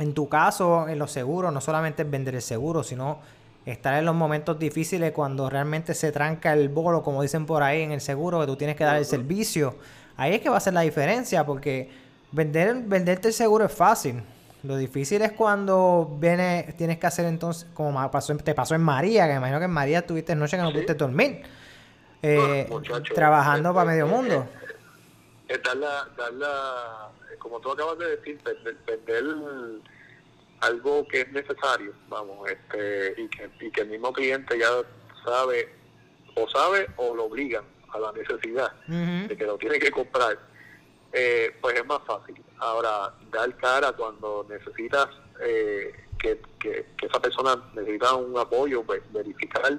En tu caso, en los seguros, no solamente es vender el seguro, sino estar en los momentos difíciles cuando realmente se tranca el bolo, como dicen por ahí en el seguro, que tú tienes que dar el servicio. Ahí es que va a ser la diferencia, porque vender, venderte el seguro es fácil. Lo difícil es cuando viene, tienes que hacer entonces, como pasó, te pasó en María, que me imagino que en María tuviste noche que no pudiste dormir, eh, trabajando para medio mundo. Es darla, darla, como tú acabas de decir, vender, algo que es necesario, vamos, este, y que, y que el mismo cliente ya sabe o sabe o lo obligan a la necesidad de que lo tiene que comprar, eh, pues es más fácil. Ahora, dar cara cuando necesitas eh, que, que, esa persona necesita un apoyo, pues, verificar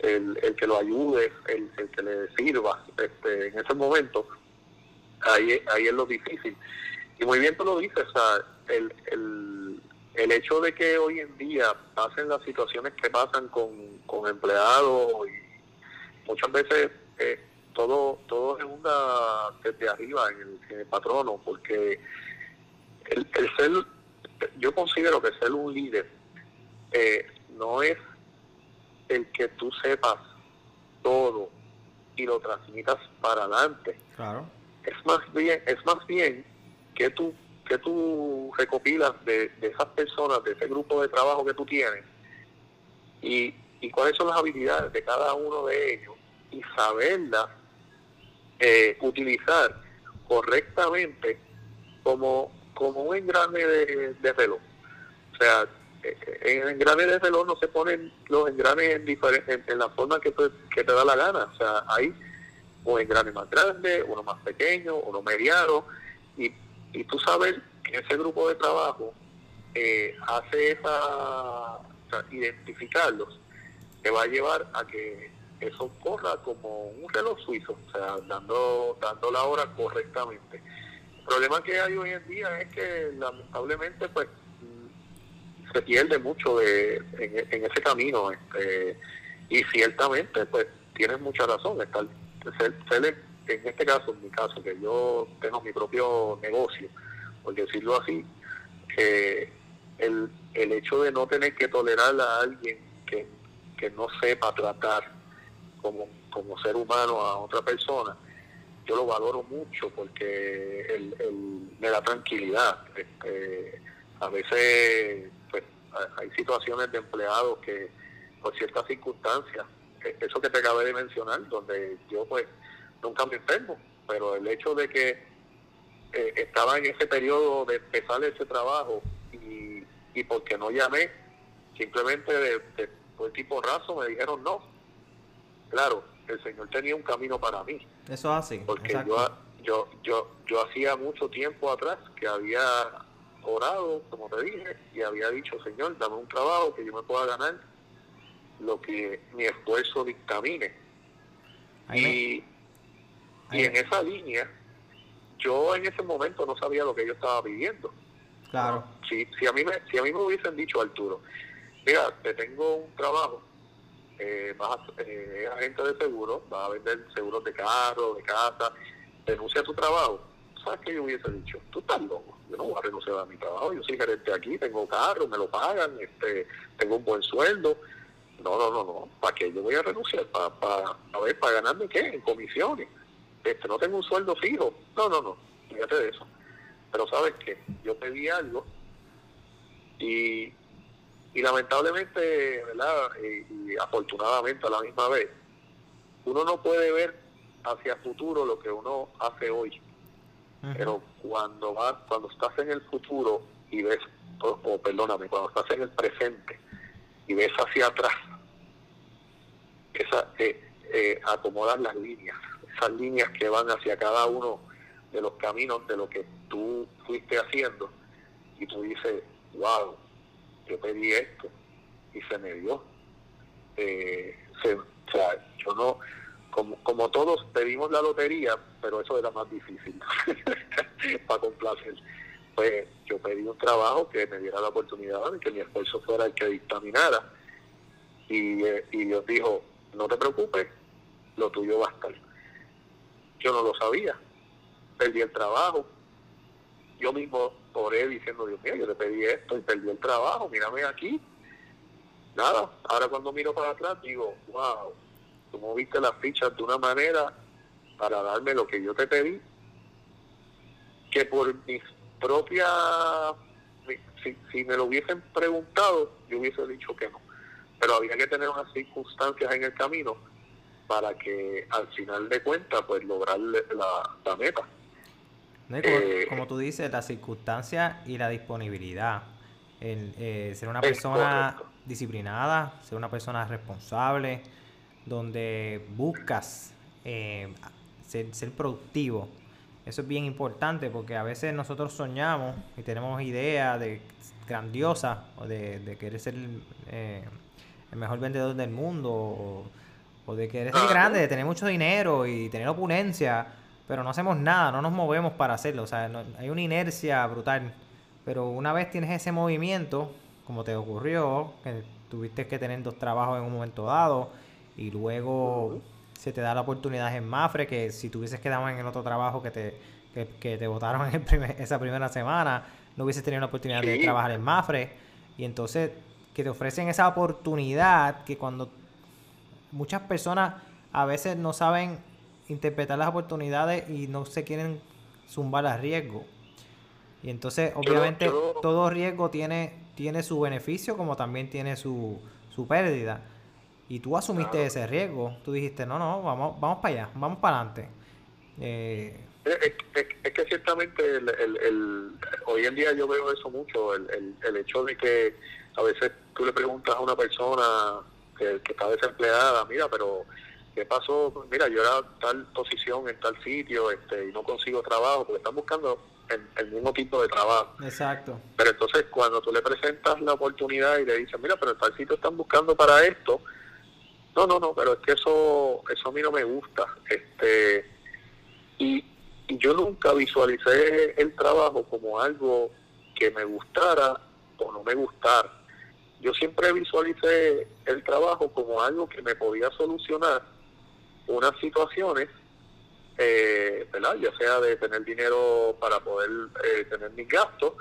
el, el que lo ayude, el, el que le sirva este, en ese momento, ahí, ahí es lo difícil. Y muy bien tú lo dices, o sea, el, el, el hecho de que hoy en día pasen las situaciones que pasan con, con empleados y muchas veces eh, todo todo es una desde arriba en el, patrono porque el, el, ser yo considero que ser un líder eh, no es el que tú sepas todo y lo transmitas para adelante. Claro. Es más bien es más bien que tú que tú recopilas de, esas personas, de ese grupo de trabajo que tú tienes, y, cuáles son las habilidades de cada uno de ellos, y saberlas eh, utilizar correctamente como, como un engrane de, de reloj. O sea, eh, en el engrane de reloj no se ponen los engranes en, la forma que te, que te da la gana. O sea, hay un engrane más grande, uno más pequeño, uno mediano, y y tú sabes que ese grupo de trabajo eh, hace esa, identificarlos, te va a llevar a que eso corra como un reloj suizo, o sea, dando, dando la hora correctamente. El problema que hay hoy en día es que lamentablemente pues se pierde mucho de, en, ese camino este, y ciertamente pues tienes mucha razón, estar, ser, en este caso, en mi caso, que yo tengo mi propio negocio, por decirlo así, que el, el hecho de no tener que tolerar a alguien que, no sepa tratar como, como ser humano a otra persona, yo lo valoro mucho porque el, me da tranquilidad. Este, a veces pues, hay situaciones de empleados que por ciertas circunstancias, e, eso que te acabé de mencionar, donde yo pues nunca me enfermo, pero el hecho de que eh, estaba en ese periodo de empezar ese trabajo y, y porque no llamé, simplemente de, de, tipo raso me dijeron no. Claro, el Señor tenía un camino para mí. Eso así. Porque yo, yo, yo, yo hacía mucho tiempo atrás que había orado, como te dije, y había dicho, Señor, dame un trabajo que yo me pueda ganar lo que mi esfuerzo dictamine. y, y en esa línea, yo en ese momento no sabía lo que yo estaba viviendo. Claro. Si, si, a mí me, si a mí me hubiesen dicho, Arturo, mira, te tengo un trabajo, eh, vas a, eh, agente de seguro, vas a vender seguros de carro, de casa, renuncia a tu trabajo. ¿Sabes qué yo hubiese dicho? Tú estás loco. Yo no voy a renunciar a mi trabajo. Yo soy gerente aquí, tengo carro, me lo pagan, este, tengo un buen sueldo. No, no, no, no. ¿Para qué yo voy a renunciar? ¿Para, para, a ver, para ganarme qué? En comisiones este, no tengo un sueldo fijo. No, no, no, fíjate de eso. Pero sabes que yo pedí algo y, y lamentablemente, ¿verdad? Y, afortunadamente a la misma vez, uno no puede ver hacia futuro lo que uno hace hoy. Pero cuando va, cuando estás en el futuro y ves, o, perdóname, cuando estás en el presente y ves hacia atrás, esa, eh, eh, acomodar las líneas esas líneas que van hacia cada uno de los caminos de lo que tú fuiste haciendo y tú dices, wow, yo pedí esto y se me dio. Eh, sea, yo no, como, como todos pedimos la lotería, pero eso era más difícil para complacer. Pues yo pedí un trabajo que me diera la oportunidad de que mi esfuerzo fuera el que dictaminara. Y, eh, y Dios dijo, no te preocupes, lo tuyo va a estar yo no lo sabía. Perdí el trabajo. Yo mismo oré diciendo, Dios mío, yo te pedí esto y perdí el trabajo, mírame aquí. Nada, ahora cuando miro para atrás digo, wow, tú moviste las fichas de una manera para darme lo que yo te pedí, que por mis propias, si, si me lo hubiesen preguntado, yo hubiese dicho que no. Pero había que tener unas circunstancias en el camino para que al final de cuentas pues lograr la, meta. Eh, como, tú dices, la circunstancia y la disponibilidad. El, eh, ser una persona disciplinada, ser una persona responsable, donde buscas eh, ser, ser productivo. Eso es bien importante porque a veces nosotros soñamos y tenemos ideas de grandiosas o de, de querer ser eh, el mejor vendedor del mundo o, o de querer ser grande, de tener mucho dinero y tener opulencia, pero no hacemos nada, no nos movemos para hacerlo. O sea, no- hay una inercia brutal. Pero una vez tienes ese movimiento, como te ocurrió, que tuviste que tener dos trabajos en un momento dado y luego se te da la oportunidad en Mafre, que si tuvieses quedado en el otro trabajo que te, que, que te votaron en primer- esa primera semana, no hubieses tenido la oportunidad de trabajar en Mafre. Y entonces que te ofrecen esa oportunidad que cuando muchas personas a veces no saben interpretar las oportunidades y no se quieren zumbar a riesgo. Y entonces, obviamente, yo- todo riesgo tiene, tiene su beneficio como también tiene su, su pérdida. Y tú asumiste Claro. ese riesgo. Tú dijiste, no, no, vamos, vamos para allá, vamos para adelante. Eh, Es, es- es que ciertamente el, el- el- hoy en día yo veo eso mucho, el, el, el hecho de que a veces tú le preguntas a una persona que, que está desempleada, mira, pero ¿qué pasó? Mira, yo era tal posición en tal sitio este, y no consigo trabajo porque están buscando el, el mismo tipo de trabajo. exacto. Pero entonces cuando tú le presentas la oportunidad y le dices, mira, pero en tal sitio están buscando para esto, no, no, no, pero es que eso, eso a mí no me gusta. Este, y, y yo nunca visualicé el trabajo como algo que me gustara o no me gustara. Yo siempre visualicé el trabajo como algo que me podía solucionar unas situaciones, eh, ¿verdad? Ya sea de tener dinero para poder eh, tener mis gastos,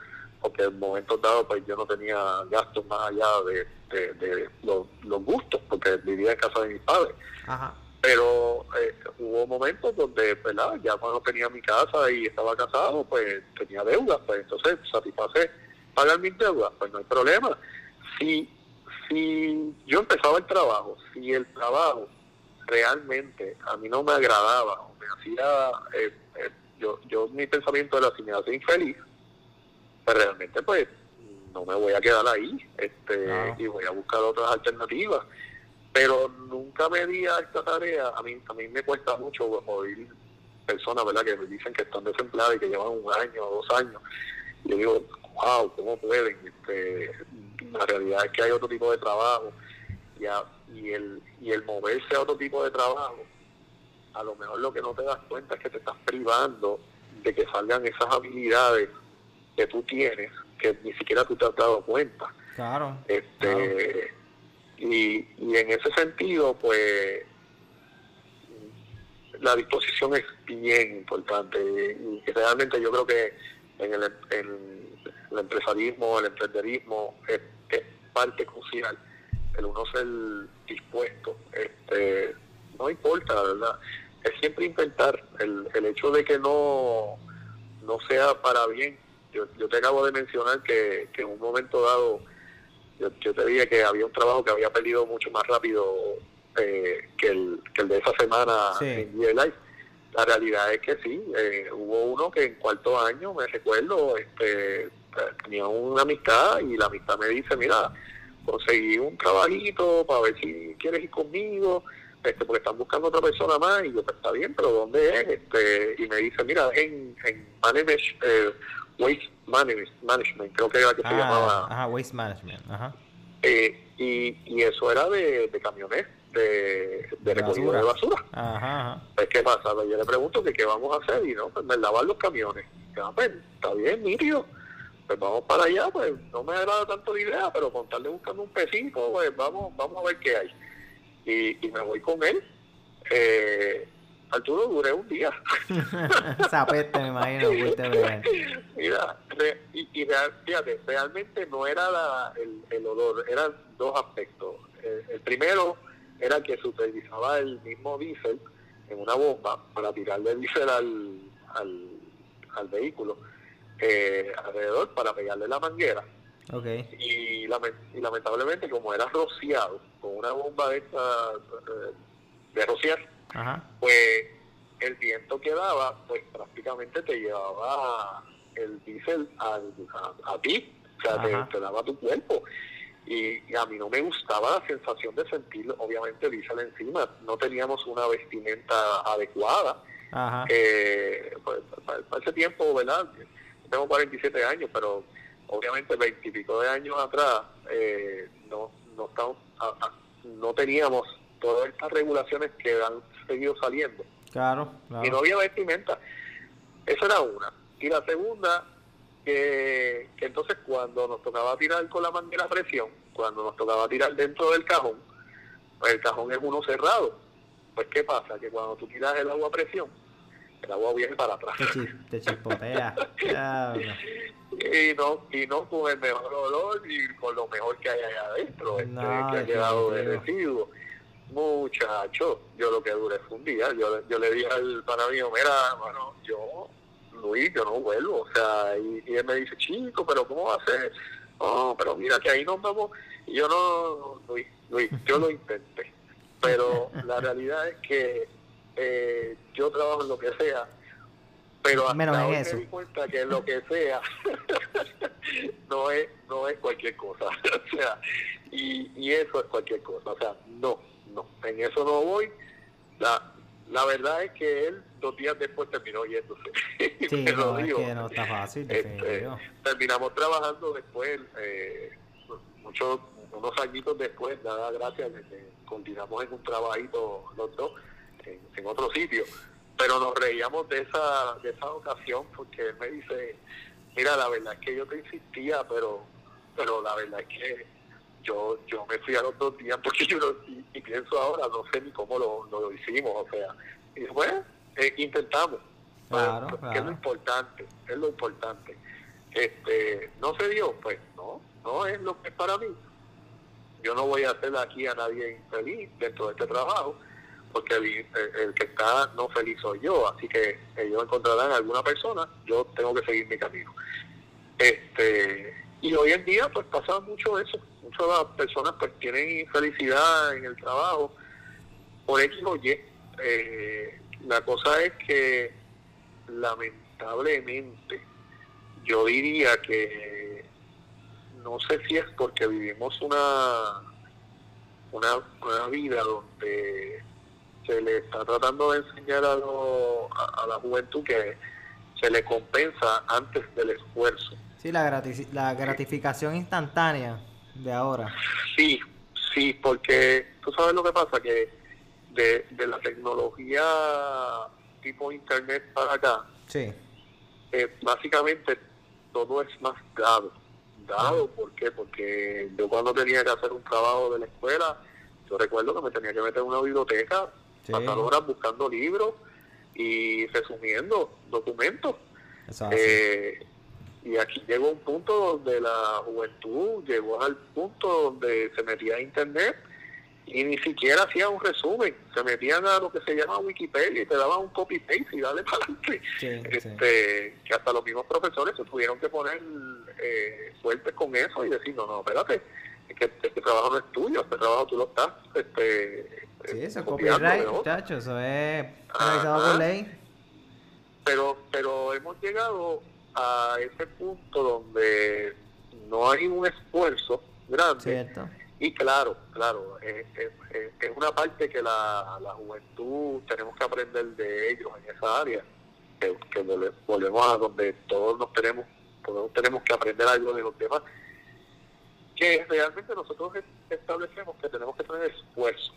porque en momentos dados pues yo no tenía gastos más allá de, de- de los, los gustos, porque vivía en casa de mis padres Ajá. pero eh, hubo momentos donde, ¿verdad? Ya cuando tenía mi casa y estaba casado, pues tenía deudas, pues entonces satisface pagar mis deudas, pues no hay problema. Si, si yo empezaba el trabajo, si el trabajo realmente a mí no me agradaba o me hacía, eh, eh, yo, yo mi pensamiento era si me hace infeliz, pues realmente pues no me voy a quedar ahí este y voy a buscar otras alternativas pero nunca me di a esta tarea. A mí, a mí me cuesta mucho oír personas ¿verdad? que me dicen que están desempleadas y que llevan un año o dos años. Yo digo, wow, ¿cómo pueden? Este, la realidad es que hay otro tipo de trabajo y, a- y, el, y el moverse a otro tipo de trabajo, a lo mejor lo que no te das cuenta es que te estás privando de que salgan esas habilidades que tú tienes, que ni siquiera tú te has dado cuenta. Claro. Este, y, y en ese sentido, pues, la disposición es bien importante. Y, y realmente yo creo que en el, en el empresarismo, el emprenderismo, es parte crucial. El uno ser dispuesto. Este, no importa, ¿verdad? Es siempre intentar. El, el hecho de que no, no sea para bien. Yo, yo te acabo de mencionar que, que en un momento dado yo, yo te dije que había un trabajo que había perdido mucho más rápido eh, que, el, que el de esa semana Sí. en DA Life. La realidad es que sí, eh, hubo uno que en cuarto año, me recuerdo, este, tenía una amistad y la amistad me dice, mira, conseguí un trabajito para ver si quieres ir conmigo, este, porque están buscando otra persona más y yo, pues está bien, pero ¿dónde es? Este, y me dice, mira, en, en manage, eh, Waste Management, Management, creo que era que se llamaba Ah, ajá, waste management. Ajá. eh, y, y eso era de, de camiones, de, de De recogido basura. de basura. Ajá, ajá. Pues, ¿qué pasa? Pues, yo le pregunto que qué vamos a hacer y no, pues me lavan los camiones. Y, ah, pues, está bien, nítido. Pues vamos para allá, pues no me agrada tanto la idea, pero con tal de buscando un pesito, pues vamos, vamos a ver qué hay. Y, y me voy con él. Eh, Arturo, duré un día. Esa peste, me imagino. Mira, re- y, y real- fíjate, realmente no era la- el, el olor, eran dos aspectos. El, el primero era que se utilizaba el mismo diésel en una bomba para tirarle diésel al, al, al vehículo eh, alrededor para pegarle la manguera. Y, lame- y lamentablemente, como era rociado con una bomba de, esta, de rociar, Ajá. pues el viento que daba, pues prácticamente te llevaba el diésel a, a ti, o sea, te, Ajá. te daba tu cuerpo. y, a mí no me gustaba la sensación de sentir, obviamente, diésel encima. No teníamos una vestimenta adecuada. Eh, pues, para, ese tiempo, ¿verdad? Tengo 47 años, pero obviamente 20 y pico de años atrás eh, no, no, no teníamos todas estas regulaciones que han seguido saliendo. Claro, Y no había vestimenta. Esa era una. Y la segunda, que, entonces cuando nos tocaba tirar con la manguera a presión, cuando nos tocaba tirar dentro del cajón, pues el cajón es uno cerrado. Pues ¿qué pasa? Que cuando tú tiras el agua a presión, agua viene para atrás. Te, chispotea. y no y no con el mejor olor y con lo mejor que hay allá adentro, este, que ha quedado de residuo. Muchacho, yo lo que duré fue un día. Yo, yo le dije al pana mío, mira, bueno, yo Luis, yo no vuelvo. O sea, y, él me dice, chico, pero ¿cómo va a ser? Oh, pero mira que ahí nos vamos. Y yo no, Luis, Luis, yo lo intenté. Pero la realidad es que eh, yo trabajo en lo que sea, pero hasta Menos hoy eso. me di cuenta que lo que sea no es no es cualquier cosa. o sea, y, y eso es cualquier cosa. O sea, no, no, en eso no voy. La, la verdad es que él dos días después terminó yéndose. Sí, no, es que no está fácil. Este, terminamos trabajando después, eh, muchos, unos añitos después, nada gracias, continuamos en un trabajito los dos, en, otro sitio. Pero nos reíamos de esa, de esa ocasión porque él me dice, mira, la verdad es que yo te insistía, pero, pero la verdad es que yo yo me fui a los dos días porque yo y, pienso ahora, no sé ni cómo lo, lo hicimos, o sea, y después eh, intentamos, claro, es lo importante, es lo importante. Este, no se dio, pues no, no es lo que es para mí. Yo no voy a hacer aquí a nadie infeliz dentro de este trabajo, porque el, que está no feliz soy yo, así que ellos encontrarán alguna persona, yo tengo que seguir mi camino. Este, y hoy en día pues pasa mucho eso, muchas las personas pues tienen infelicidad en el trabajo por X o Y. Eh, la cosa es que lamentablemente yo diría que no sé si es porque vivimos una una, una vida donde se le está tratando de enseñar a, a la juventud que se le compensa antes del esfuerzo Sí, la, la gratificación instantánea de ahora. Sí, sí, porque tú sabes lo que pasa, que de, la tecnología tipo internet para acá, sí. Eh, básicamente todo es más dado. Dado, ¿por qué? Porque yo cuando tenía que hacer un trabajo de la escuela, yo recuerdo que me tenía que meter en una biblioteca, pasar horas buscando libros y resumiendo documentos. Eh, y aquí llegó un punto donde la juventud llegó al punto donde se metía a internet y ni siquiera hacía un resumen, se metían a lo que se llama Wikipedia y te daban un copy paste y dale para adelante. este, Que hasta los mismos profesores se tuvieron que poner eh, fuertes con eso y decir, no, no, espérate, que este trabajo no es tuyo, este trabajo tú lo estás. Este, sí, eso es copyright, muchachos, eso es realizado por ley. Pero, pero hemos llegado a ese punto donde no hay un esfuerzo grande. Y claro, claro, es, una parte que la, juventud tenemos que aprender de ellos en esa área, que, volvemos a donde todos nos tenemos, todos tenemos que aprender algo de los demás, que realmente nosotros establecemos que tenemos que tener esfuerzo.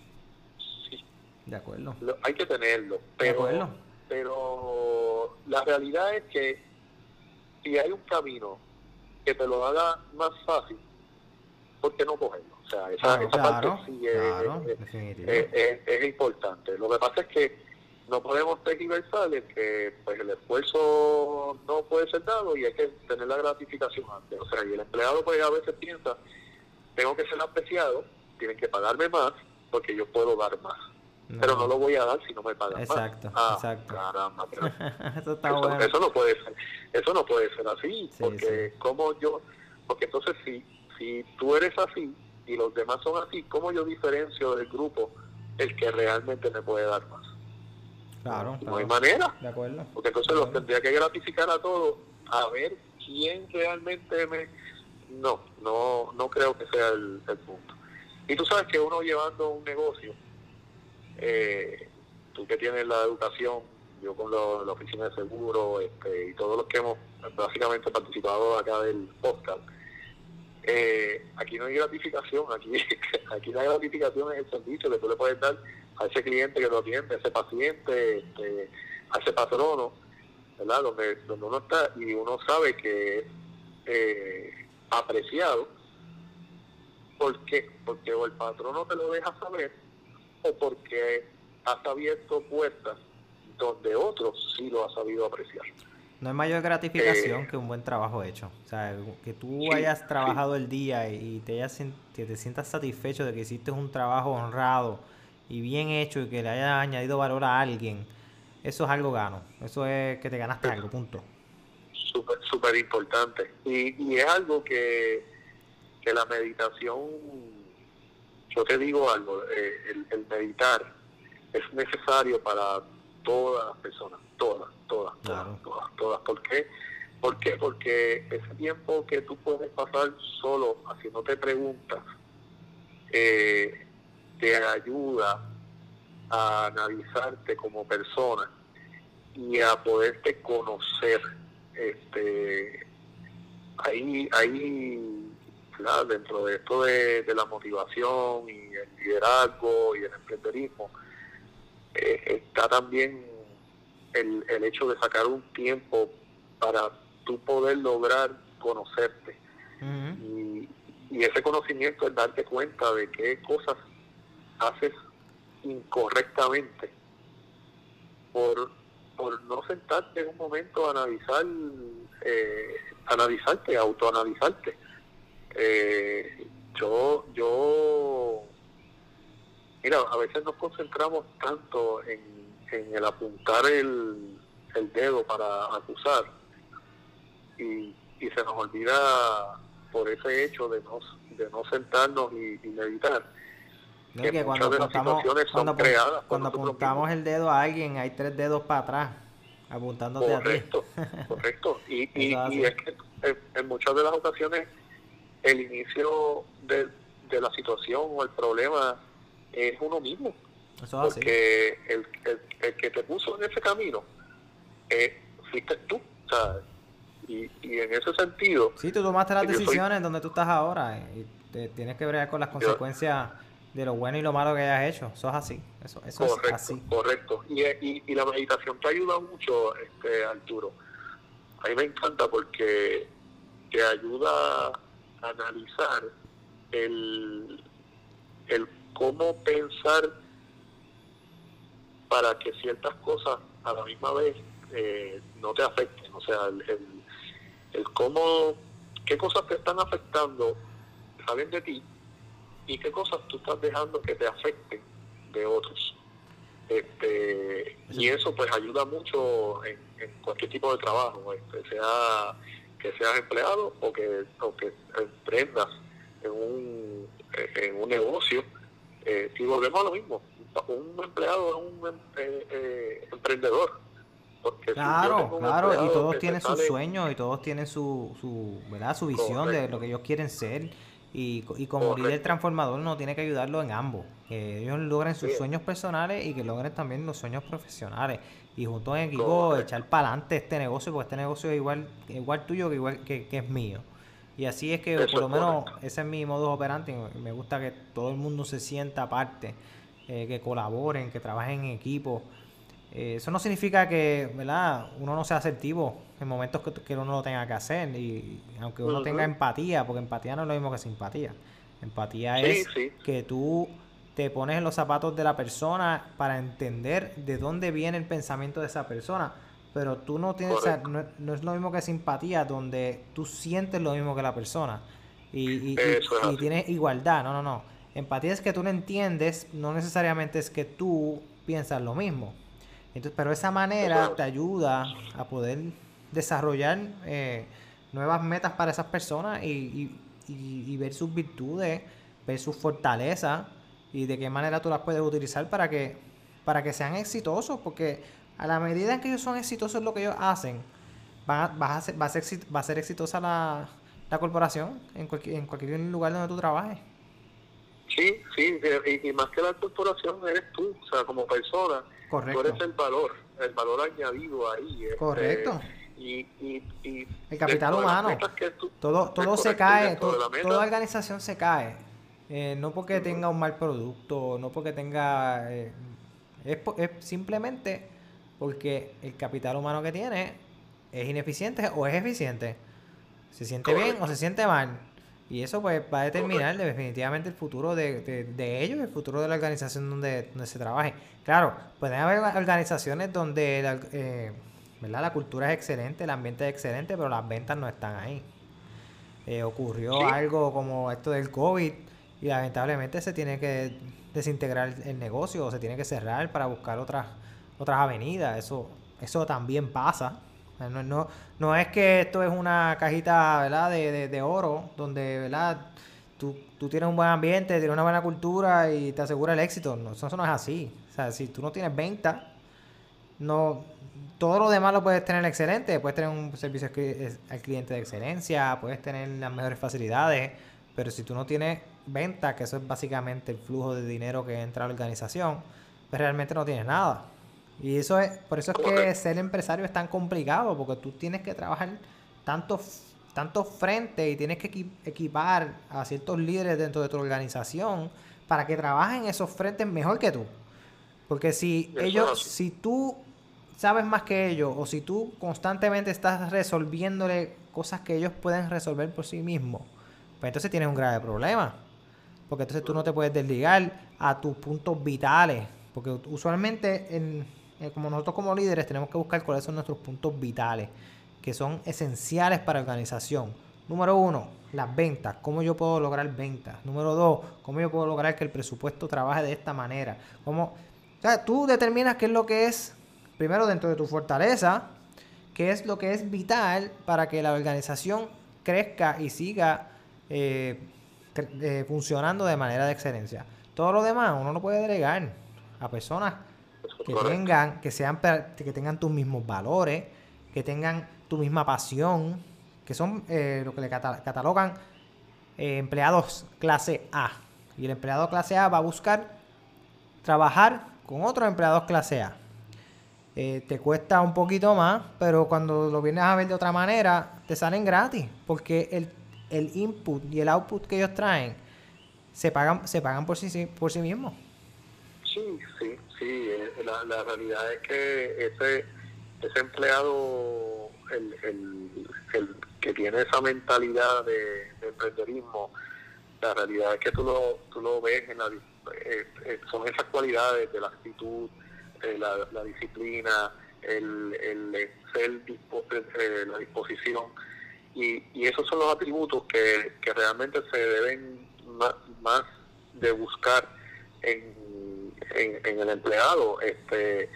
De acuerdo. hay que tenerlo, pero, pero la realidad es que si hay un camino que te lo haga más fácil, ¿por qué no cogerlo? O sea, esa, esa parte sí es, es, importante. Lo que pasa es que no podemos tergiversar que pues el esfuerzo no puede ser dado y hay que tener la gratificación antes. O sea, y el empleado pues a veces piensa, tengo que ser apreciado, tienen que pagarme más porque yo puedo dar más. Pero no lo voy a dar si no me pagan exacto, Ah, exacto. Caramba, pero eso, está eso, bueno. eso, no puede ser, eso no puede ser así, porque como yo, porque entonces si, si tú eres así y los demás son así, ¿cómo yo diferencio del grupo el que realmente me puede dar más? Claro, no hay manera. De acuerdo. Porque entonces los tendría que gratificar a todos a ver quién realmente me, no, no, no creo que sea el, punto. Y tú sabes que uno llevando un negocio, eh, tú que tienes la educación, yo con la oficina de seguro este, y todos los que hemos básicamente participado acá del podcast, eh, aquí no hay gratificación, aquí, aquí hay gratificación en el servicio que tú le puedes dar a ese cliente que lo atiende, a ese paciente, este, a ese patrono, ¿verdad? Donde, donde uno está y uno sabe que eh, apreciado. ¿Por qué? Porque o el patrono te lo deja saber porque has abierto puertas donde otros sí lo ha sabido apreciar. No hay mayor gratificación eh, que un buen trabajo hecho. O sea, que tú hayas trabajado el día y te, hayas, que te sientas satisfecho de que hiciste un trabajo honrado y bien hecho y que le hayas añadido valor a alguien. Eso es algo gano. Eso es que te ganaste algo, punto súper super importante. Y, y es algo que, que la meditación, yo te digo algo, eh, el, meditar es necesario para todas las personas, todas, todas, todas, todas, todas. ¿Por qué? ¿Por qué? Porque ese tiempo que tú puedes pasar solo haciéndote preguntas, eh, te ayuda a analizarte como persona y a poderte conocer este ahí ahí dentro de esto de, la motivación y el liderazgo y el emprenderismo eh, está también el, el hecho de sacar un tiempo para tú poder lograr conocerte. Y, y ese conocimiento es darte cuenta de qué cosas haces incorrectamente por por no sentarte en un momento a analizar, eh, analizarte, autoanalizarte. Eh, yo, yo, mira, a veces nos concentramos tanto en, en el apuntar el, el dedo para acusar y, y se nos olvida por ese hecho de no, de no sentarnos y, y meditar que, cuando apuntamos, cuando, creadas cuando apuntamos el dedo a alguien, hay tres dedos para atrás, apuntándote a ti. correcto. Y, y, y es que en, muchas de las ocasiones el inicio de, de, la situación o el problema es uno mismo. Eso porque el, el, que te puso en ese camino eh, fuiste tú. Y, y en ese sentido... Sí, tú tomaste las decisiones donde tú estás ahora y te tienes que bregar con las consecuencias de lo bueno y lo malo que hayas hecho. Eso es así. Eso, eso correcto, es así. Correcto. Y, y, la meditación te ayuda mucho, este Arturo. A mí me encanta porque te ayuda analizar el, el cómo pensar para que ciertas cosas a la misma vez eh, no te afecten. O sea, el, el, el cómo, qué cosas te están afectando salen de ti y qué cosas tú estás dejando que te afecten de otros. Este, y eso pues ayuda mucho en, cualquier tipo de trabajo, este, sea que seas empleado o que, o que emprendas en un, en un negocio. Eh, y volvemos a lo mismo, un empleado es un eh, eh, emprendedor. Porque claro, claro, y todos tienen sus sueños y todos tienen su, su, ¿verdad? su visión de lo que ellos quieren ser y, y como líder transformador no tiene que ayudarlo en ambos. Que ellos logren sus sueños personales y que logren también los sueños profesionales. Y junto en equipo echar para adelante este negocio, porque este negocio es igual, igual tuyo que igual que, es mío. Y así es que por lo menos ese es mi modus operandi. Me gusta que todo el mundo se sienta aparte, eh, que colaboren, que trabajen en equipo. Eh, eso no significa que ¿verdad? uno no sea asertivo en momentos que, uno lo tenga que hacer, y aunque uno tenga empatía, porque empatía no es lo mismo que simpatía. Empatía es que tú te pones en los zapatos de la persona para entender de dónde viene el pensamiento de esa persona, pero tú no tienes, no, es lo mismo que simpatía, donde tú sientes lo mismo que la persona. Y, y, y tienes igualdad, no, no, no. Empatía es que tú lo entiendes, no necesariamente es que tú piensas lo mismo. Entonces, pero esa manera te ayuda a poder desarrollar eh, nuevas metas para esas personas y, ver sus virtudes, ver sus fortalezas y de qué manera tú las puedes utilizar para que, para que sean exitosos, porque a la medida en que ellos son exitosos en lo que ellos hacen, va, a ser, va, a ser, va a ser exitosa la, la corporación en cualquier, en cualquier lugar donde tú trabajes. Sí, sí, y, más que la corporación eres tú, o sea, como persona, Correcto. tú eres el valor, el valor añadido ahí. Este, Correcto. y, y, y, el capital humano. todo todo se cae, toda organización se cae. Eh, no porque tenga un mal producto, no porque tenga... Eh, es, es simplemente porque el capital humano que tiene es ineficiente o es eficiente. Se siente bien o se siente mal. Y eso pues va a determinar definitivamente el futuro de, de, ellos, el futuro de la organización donde, donde se trabaje. Claro, pueden haber organizaciones donde la, eh, ¿verdad? la cultura es excelente, el ambiente es excelente, pero las ventas no están ahí. Eh, ocurrió algo como esto del COVID y lamentablemente se tiene que desintegrar el negocio o se tiene que cerrar para buscar otras otras avenidas. Eso, eso también pasa. No, no, no es que esto es una cajita ¿verdad? De, de, oro donde ¿verdad? Tú, tú, tienes un buen ambiente, tienes una buena cultura y te asegura el éxito. No, eso, no es así. O sea, si tú no tienes venta, no, todo lo demás lo puedes tener excelente. Puedes tener un servicio al cliente de excelencia, puedes tener las mejores facilidades, pero si tú no tienes venta, que eso es básicamente el flujo de dinero que entra a la organización, pues realmente no tienes nada. Y eso es, por eso es que ser empresario es tan complicado, porque tú tienes que trabajar tantos tanto frentes y tienes que equipar a ciertos líderes dentro de tu organización para que trabajen esos frentes mejor que tú. Porque si ellos, si tú sabes más que ellos, o si tú constantemente estás resolviéndole cosas que ellos pueden resolver por sí mismos, pues entonces tienes un grave problema. Porque entonces tú no te puedes desligar a tus puntos vitales. Porque usualmente en, eh, como nosotros como líderes tenemos que buscar cuáles son nuestros puntos vitales, que son esenciales para la organización. Número uno, las ventas. ¿Cómo yo puedo lograr ventas? Número dos, ¿cómo yo puedo lograr que el presupuesto trabaje de esta manera? ¿Cómo? O sea, tú determinas qué es lo que es, primero dentro de tu fortaleza, qué es lo que es vital para que la organización crezca y siga eh, eh, funcionando de manera de excelencia. Todo lo demás uno lo puede delegar a personas que tengan, que sean, que tengan tus mismos valores, que tengan tu misma pasión, que son eh, lo que le catalogan eh, empleados clase A. Y el empleado clase A va a buscar trabajar con otros empleados clase A. Eh, te cuesta un poquito más, pero cuando lo vienes a ver de otra manera, te salen gratis, porque el, el input y el output que ellos traen se pagan, se pagan por sí, por sí mismos. Sí, sí, sí. Eh, la, la realidad es que ese, ese empleado, el, el, que tiene esa mentalidad de, emprenderismo, la realidad es que tú lo, tú lo ves en la... Eh, eh, son esas cualidades de la actitud, la, disciplina, el, el ser la disposición. Y, y esos son los atributos que, que realmente se deben más de buscar en en, el empleado. este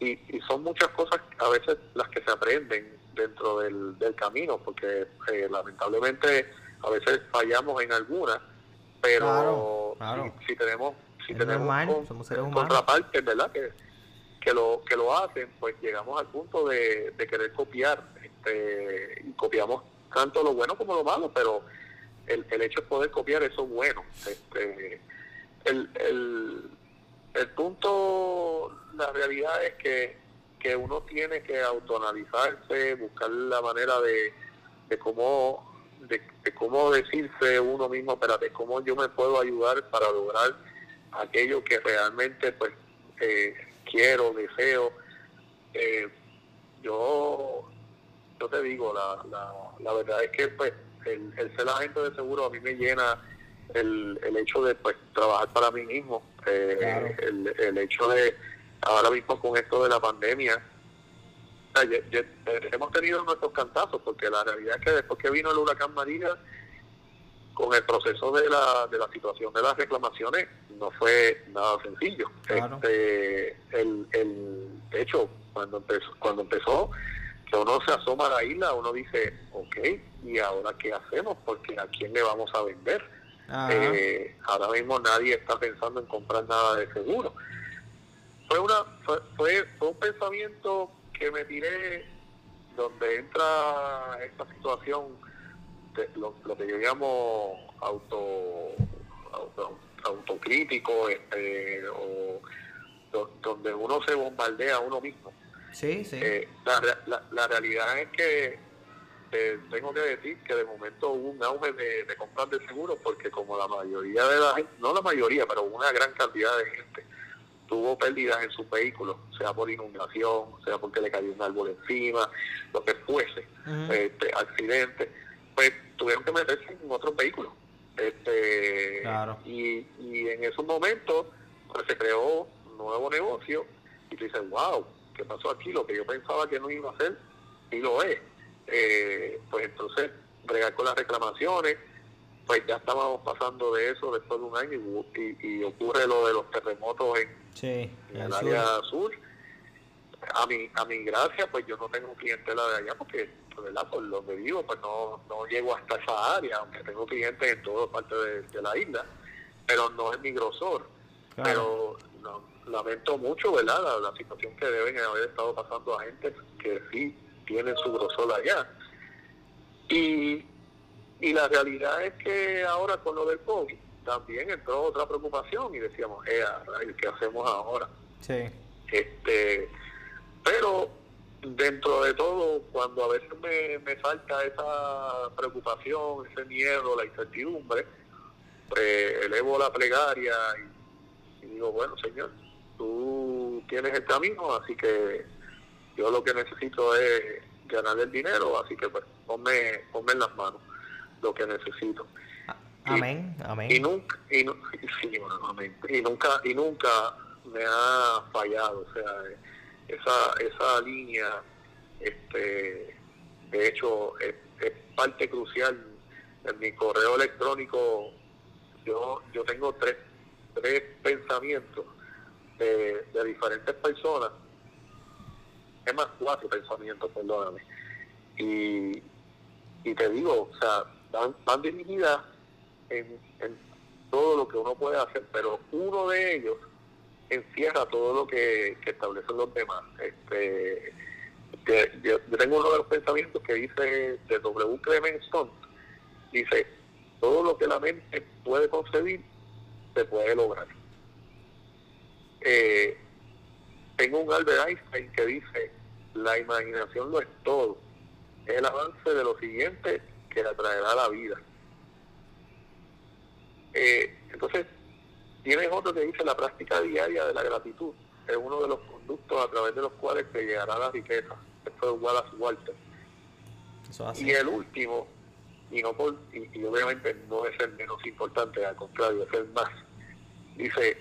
y, son muchas cosas a veces las que se aprenden dentro del, del camino, porque eh, lamentablemente a veces fallamos en algunas, pero Si, tenemos si tenemos contrapartes, ¿verdad? Que, que lo que lo hacen, pues llegamos al punto de, de querer copiar, este, y copiamos tanto lo bueno como lo malo, pero el, hecho de poder copiar eso bueno. Este, el punto, la realidad es que, que uno tiene que autoanalizarse, buscar la manera de, de cómo de, cómo decirse uno mismo, espérate, cómo yo me puedo ayudar para lograr aquello que realmente pues eh, quiero, deseo. Eh, yo yo te digo, la, la, la verdad es que pues el, el ser agente de seguro a mí me llena el, el hecho de pues trabajar para mí mismo, eh, el, el hecho de ahora mismo con esto de la pandemia, hemos tenido nuestros cantazos, porque la realidad es que después que vino el huracán María, con el proceso de la, de la situación de las reclamaciones, no fue nada sencillo. Este, el, el, de hecho, cuando empezó, cuando empezó, que uno se asoma a la isla, uno dice, ok, ¿y ahora qué hacemos? Porque a quién le vamos a vender? Eh, ahora mismo nadie está pensando en comprar nada de seguro. Fue, una, fue, fue, un pensamiento que me tiré donde entra esta situación este, lo, que yo llamo auto, autocrítico, este, o donde uno se bombardea a uno mismo. Sí, sí. Eh, la, la, realidad es que eh, tengo que decir que de momento hubo un auge de, de compras de seguros porque como la mayoría de la gente, no la mayoría, pero una gran cantidad de gente tuvo pérdidas en sus vehículos, sea por inundación, sea porque le cayó un árbol encima, lo que fuese, este, accidente, pues tuvieron que meterse en otros vehículos. Este, y, y en esos momentos pues, se creó un nuevo negocio y tú dices, wow, ¿qué pasó aquí? Lo que yo pensaba que no iba a hacer, y lo es. Eh, pues entonces, bregar con las reclamaciones, pues ya estábamos pasando de eso después de un año y, ocurre lo de los terremotos en, el área sur. A mi, a mi gracia, pues yo no tengo clientela de allá porque, pues, ¿verdad? Por donde vivo, pues no, no llego hasta esa área, aunque tengo clientes en toda parte de, la isla, pero no es mi grosor. Pero lamento mucho, ¿verdad? La, la, situación que deben haber estado pasando a gente que sí tienen su grosor allá. Y y la realidad es que ahora con lo del COVID también entró otra preocupación y decíamos, eh, ¿qué hacemos ahora? Sí. Este, pero dentro de todo, cuando a veces me, me falta esa preocupación, ese miedo, la incertidumbre, pues elevo la plegaria y, digo, bueno, Señor, tú tienes el camino, así que yo lo que necesito es ganar el dinero, así que pues ponme, ponme en las manos lo que necesito. Amén, amén. Y nunca, y, y nunca, y nunca me ha fallado, o sea, esa, esa línea, este, de hecho, es, parte crucial en mi correo electrónico. Yo, yo tengo tres, tres pensamientos de, diferentes personas, es más cuatro pensamientos, perdóname. Y, y te digo, o sea, van, dirigidas en, todo lo que uno puede hacer, pero uno de ellos encierra todo lo que, establecen los demás. Este, yo, tengo uno de los pensamientos que dice de W. Clemenson, dice, todo lo que la mente puede concebir se puede lograr. Eh, tengo un Albert Einstein que dice, la imaginación lo es todo, es el avance de lo siguiente que la traerá la vida. Eh, entonces, tienes otro que dice la práctica diaria de la gratitud. Es uno de los conductos a través de los cuales te llegará la riqueza. Esto es Wallace Walter. Y el último, y no por, y, obviamente no es el menos importante, al contrario, es el más. Dice,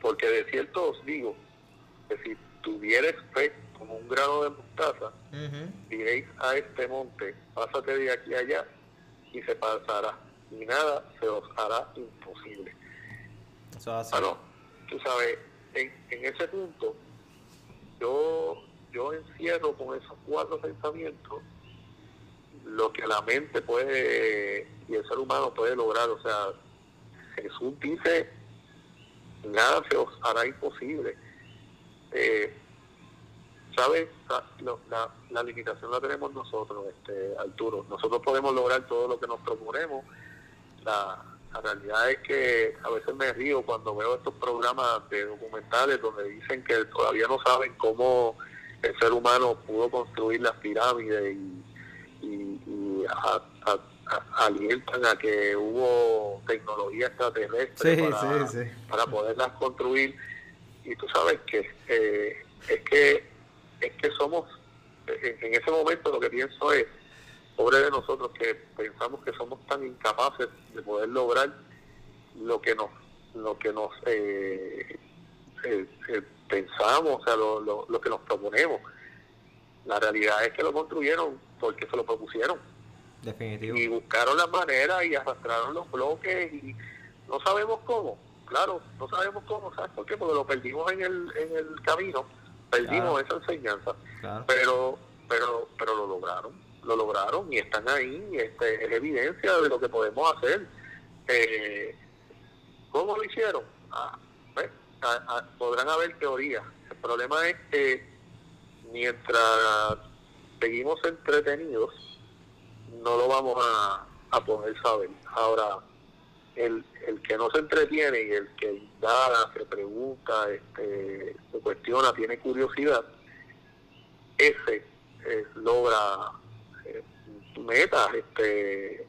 porque de cierto os digo que si tuvieres fe como un grano de mostaza, diréis a este monte, pásate de aquí a allá y se pasará, y nada se os hará imposible. Eso tú sabes, en, en ese punto, yo, yo encierro con esos cuatro pensamientos lo que la mente puede y el ser humano puede lograr. O sea, Jesús dice, nada se os hará imposible. Eh, ¿sabes? La, la, limitación la tenemos nosotros, este, Arturo. Nosotros podemos lograr todo lo que nos proponemos. La, realidad es que a veces me río cuando veo estos programas de documentales donde dicen que todavía no saben cómo el ser humano pudo construir las pirámides y, y, alientan a que hubo tecnología extraterrestre para, para poderlas construir. Y tú sabes que eh, es que es que somos, en, ese momento lo que pienso es, pobre de nosotros que pensamos que somos tan incapaces de poder lograr lo que nos, lo que nos eh, eh, eh, pensamos, o sea, lo, lo, que nos proponemos. La realidad es que lo construyeron porque se lo propusieron. Definitivo. Y buscaron las maneras y arrastraron los bloques y no sabemos cómo. Claro, no sabemos cómo, ¿sabes por qué? Porque lo perdimos en el, en el camino perdimos esa enseñanza, pero pero pero lo lograron, lo lograron y están ahí, este, es evidencia de lo que podemos hacer. Eh, ¿Cómo lo hicieron? Ah, pues, podrán haber teorías. El problema es que mientras seguimos entretenidos, no lo vamos a, a poder saber. Ahora, el, el que no se entretiene y el que indaga, se pregunta, este, se cuestiona, tiene curiosidad, ese eh, logra eh, metas, este,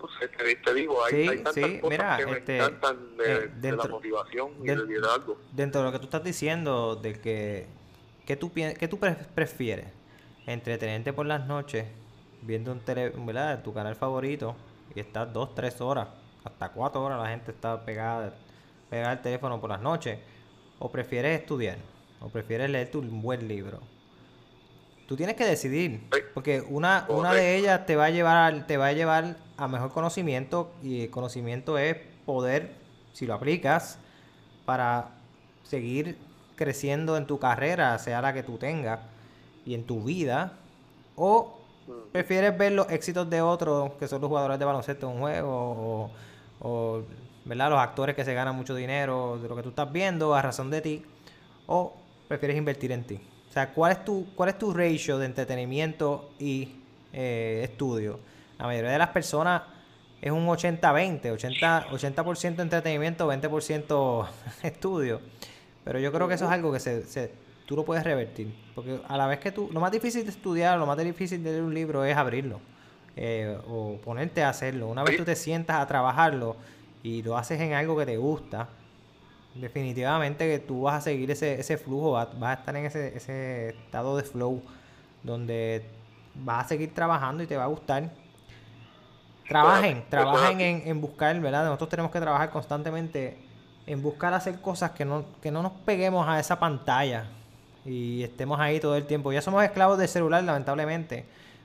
no sé, te, digo, hay, hay tantas cosas que me este, encantan de, de, la motivación y del liderazgo. Dentro de lo que tú estás diciendo, de que, ¿qué tú, qué tú prefieres? Entretenerte por las noches viendo un tele, ¿verdad? tu canal favorito y estás dos, tres horas, hasta cuatro horas la gente está pegada, pegada al teléfono por las noches, o prefieres estudiar, o prefieres leerte un buen libro. Tú tienes que decidir, porque una, una de ellas te va a llevar, te va a llevar a mejor conocimiento y el conocimiento es poder, si lo aplicas, para seguir creciendo en tu carrera, sea la que tú tengas, y en tu vida, o prefieres ver los éxitos de otros, que son los jugadores de baloncesto en un juego, o, ¿verdad? los actores que se ganan mucho dinero de lo que tú estás viendo a razón de ti, o prefieres invertir en ti. O sea, ¿cuál es tu, cuál es tu ratio de entretenimiento y eh, estudio? La mayoría de las personas es un 80-20, 80%, 80 entretenimiento, 20% estudio. Pero yo creo que eso es algo que se tú lo puedes revertir. Porque a la vez que tú, lo más difícil de estudiar, lo más difícil de leer un libro es abrirlo eh, o ponerte a hacerlo. Una vez tú te sientas a trabajarlo y lo haces en algo que te gusta, definitivamente que tú vas a seguir ese, ese flujo, vas, a estar en ese, ese estado de flow donde vas a seguir trabajando y te va a gustar. Trabajen, trabajen en, en buscar, ¿verdad? Nosotros tenemos que trabajar constantemente en buscar hacer cosas que no, que no nos peguemos a esa pantalla y estemos ahí todo el tiempo. Ya somos esclavos del celular, lamentablemente,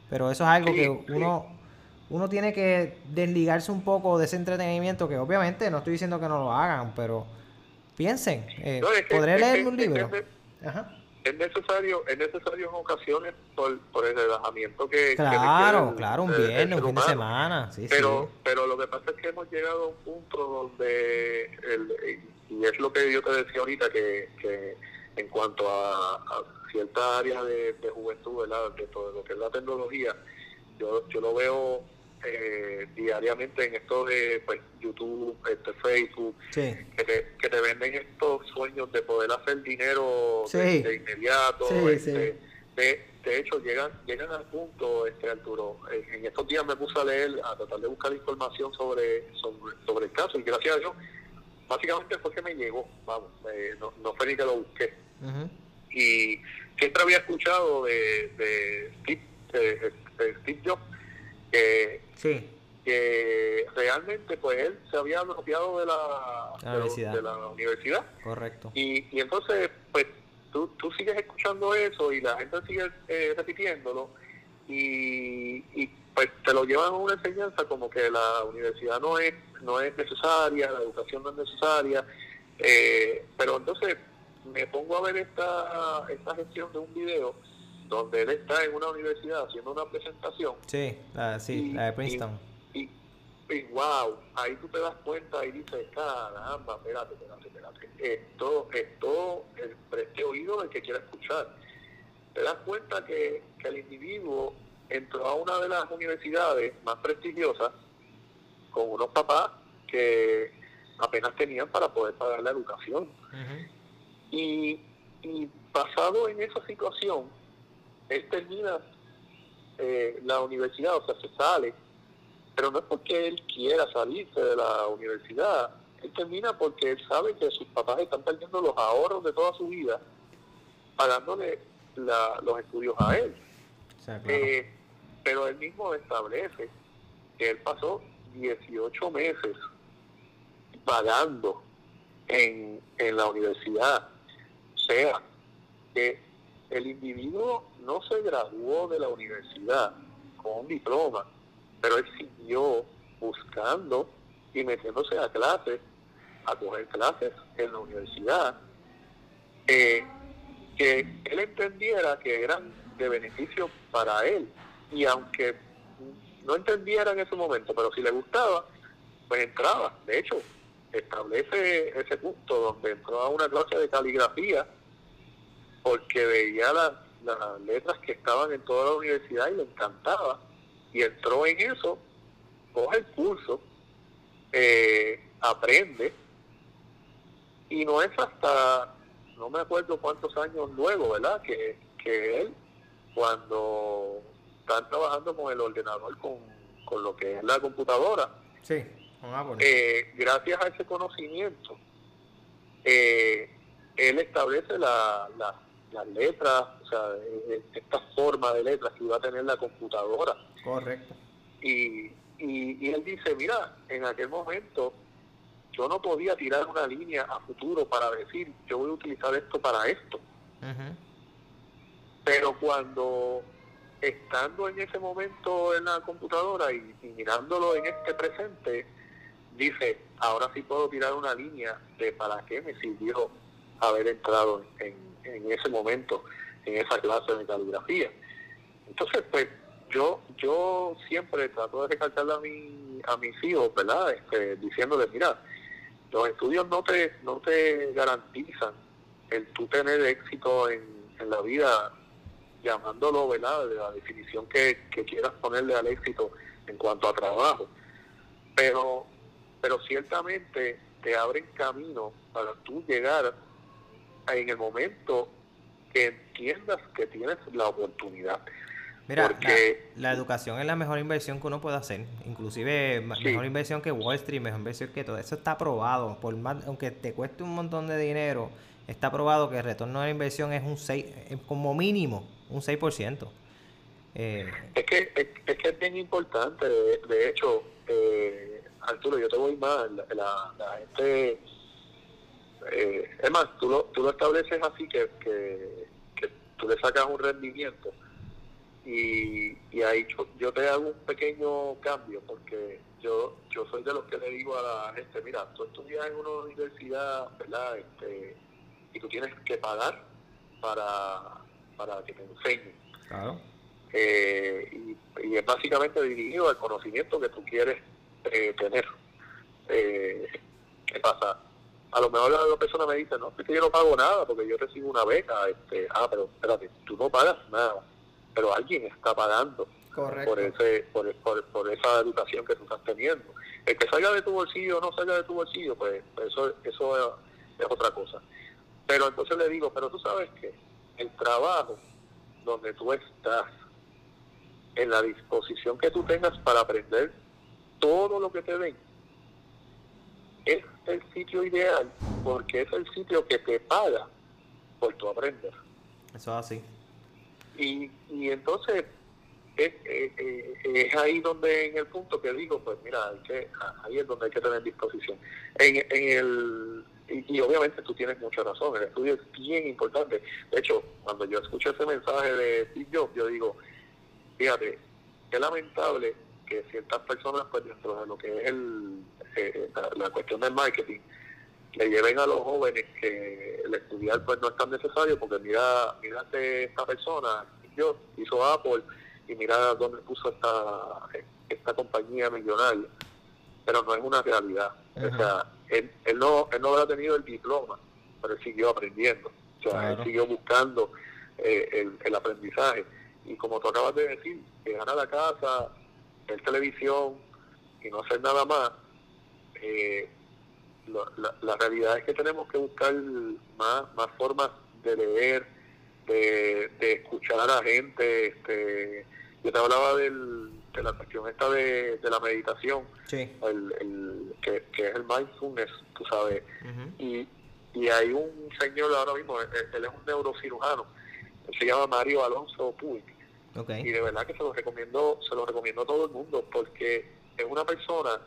pero eso es algo que uno, uno tiene que desligarse un poco de ese entretenimiento, que obviamente no estoy diciendo que no lo hagan, pero piensen, eh, ¿podré leer un libro? Es, necesario, es necesario en ocasiones por, por el relajamiento que claro claro un viernes un fin de semana pero pero lo que pasa es que hemos llegado a un punto donde el, y es lo que yo te decía ahorita que, que en cuanto a, ciertas áreas de, juventud, ¿verdad? de todo lo que es la tecnología, yo, yo lo veo eh, diariamente en esto de pues, YouTube, este, Facebook, que, te, que te venden estos sueños de poder hacer dinero de, inmediato. Este, de, de, hecho, llegan llegan al punto, este Arturo, en estos días me puse a leer, a tratar de buscar información sobre, sobre, sobre el caso y gracias a Dios básicamente fue que me llegó, vamos, eh, no, no, fue ni que lo busqué. Y siempre había escuchado de, de, Steve, Jobs que, que realmente pues él se había apropiado de la, de, la universidad. Correcto. Y, y entonces, pues tú, tú sigues escuchando eso y la gente sigue eh, repitiéndolo y, y pues te lo llevan a una enseñanza como que la universidad no es no es necesaria, la educación no es necesaria, eh, pero entonces me pongo a ver esta, esta gestión de un video donde él está en una universidad haciendo una presentación. Sí, la, sí, la de Princeton. Y, wow, ahí tú te das cuenta y dices, caramba, espérate, espérate, espérate. Esto, esto, el preste oído del que quiera escuchar. Das cuenta que, que el individuo entró a una de las universidades más prestigiosas con unos papás que apenas tenían para poder pagar la educación. y, y, basado en esa situación, él termina eh, la universidad, o sea, se sale, pero no es porque él quiera salirse de la universidad, él termina porque él sabe que sus papás están perdiendo los ahorros de toda su vida pagándole los estudios a él. Eh, pero él mismo establece que él pasó 18 meses pagando en, en la universidad. O sea, que el individuo no se graduó de la universidad con un diploma, pero él siguió buscando y metiéndose a clases, a coger clases en la universidad, eh, que él entendiera que eran de beneficio para él. Y aunque no entendiera en ese momento, pero si le gustaba, pues entraba. De hecho, establece ese punto donde entró a una clase de caligrafía porque veía las, letras que estaban en toda la universidad y le encantaba y entró en eso, coge el curso, eh, aprende, y no es hasta, no me acuerdo cuántos años luego, ¿verdad? Que, que él, cuando están trabajando con el ordenador, con, con lo que es la computadora, sí, eh, gracias a ese conocimiento, eh, él establece la, las letras, o sea, eh, esta forma de letras que iba a tener la computadora. Correcto. Y, y, él dice, mira, en aquel momento yo no podía tirar una línea a futuro para decir, yo voy a utilizar esto para esto. Pero cuando estando en ese momento en la computadora y, mirándolo en este presente, dice, ahora sí puedo tirar una línea de para qué me sirvió haber entrado en, en ese momento en esa clase de caligrafía. Entonces, pues yo yo siempre trato de recalcarle a, mi, a mis hijos, ¿verdad? Este, diciéndoles, mira, los estudios no te, no te garantizan el tú tener éxito en, en la vida, llamándolo, ¿verdad? De la definición que, que quieras ponerle al éxito en cuanto a trabajo. Pero, pero ciertamente te abren camino para tú llegar en el momento que entiendas que tienes la oportunidad. Mira, Porque, la, educación es la mejor inversión que uno puede hacer, inclusive mejor inversión que Wall Street, mejor inversión que todo. Eso está probado, por más, aunque te cueste un montón de dinero, está probado que el retorno de la inversión es un 6, como mínimo un 6%. Eh, es, que, es, que es bien importante, de, hecho, eh, Arturo, yo te voy más, la, la gente eh, es más, tú lo, tú lo estableces así que, que, tú le sacas un rendimiento y, y ahí yo, te hago un pequeño cambio porque yo yo soy de los que le digo a la gente, mira, tú estudias en una universidad, ¿verdad? Este, y tú tienes que pagar para, para que te enseñen. Claro. Eh, y, es básicamente dirigido al conocimiento que tú quieres eh, tener. Eh, ¿Qué pasa? a lo mejor la persona me dice, no, es que yo no pago nada porque yo recibo una beca. Este, ah, pero espérate, tú no pagas nada, pero alguien está pagando por ese por, por, esa educación que tú estás teniendo. El que salga de tu bolsillo o no salga de tu bolsillo, pues eso, eso es, otra cosa. Pero entonces le digo, pero tú sabes que el trabajo donde tú estás, en la disposición que tú tengas para aprender todo lo que te den, es el sitio ideal porque es el sitio que te paga por tu aprender. Eso es así. Y, y entonces es, es, ahí donde en el punto que digo, pues mira, que, ahí es donde hay que tener disposición. En, en el, y, obviamente tú tienes mucha razón, el estudio es bien importante. De hecho, cuando yo escuché ese mensaje de Steve Jobs, yo digo, fíjate, qué lamentable que ciertas personas, pues dentro de lo que es el, eh, la, cuestión del marketing, le lleven a los jóvenes que el estudiar pues no es tan necesario porque mira, mírate esta persona, yo hizo Apple y mira dónde puso esta, esta compañía millonaria. Pero no es una realidad. O sea, él, él, no, él no habrá tenido el diploma, pero él siguió aprendiendo. O sea, él siguió buscando eh, el, el aprendizaje. Y como tú acabas de decir, llegar a la casa, ver televisión y no hacer nada más, eh, la, realidad es que tenemos que buscar más, más formas de leer, de, escuchar a la gente. Este, yo te hablaba del, de la cuestión esta de, la meditación, el, que, es el mindfulness, tú sabes. y, y hay un señor ahora mismo, él, es un neurocirujano, se llama Mario Alonso Puig. Y de verdad que se lo recomiendo, se lo recomiendo a todo el mundo porque es una persona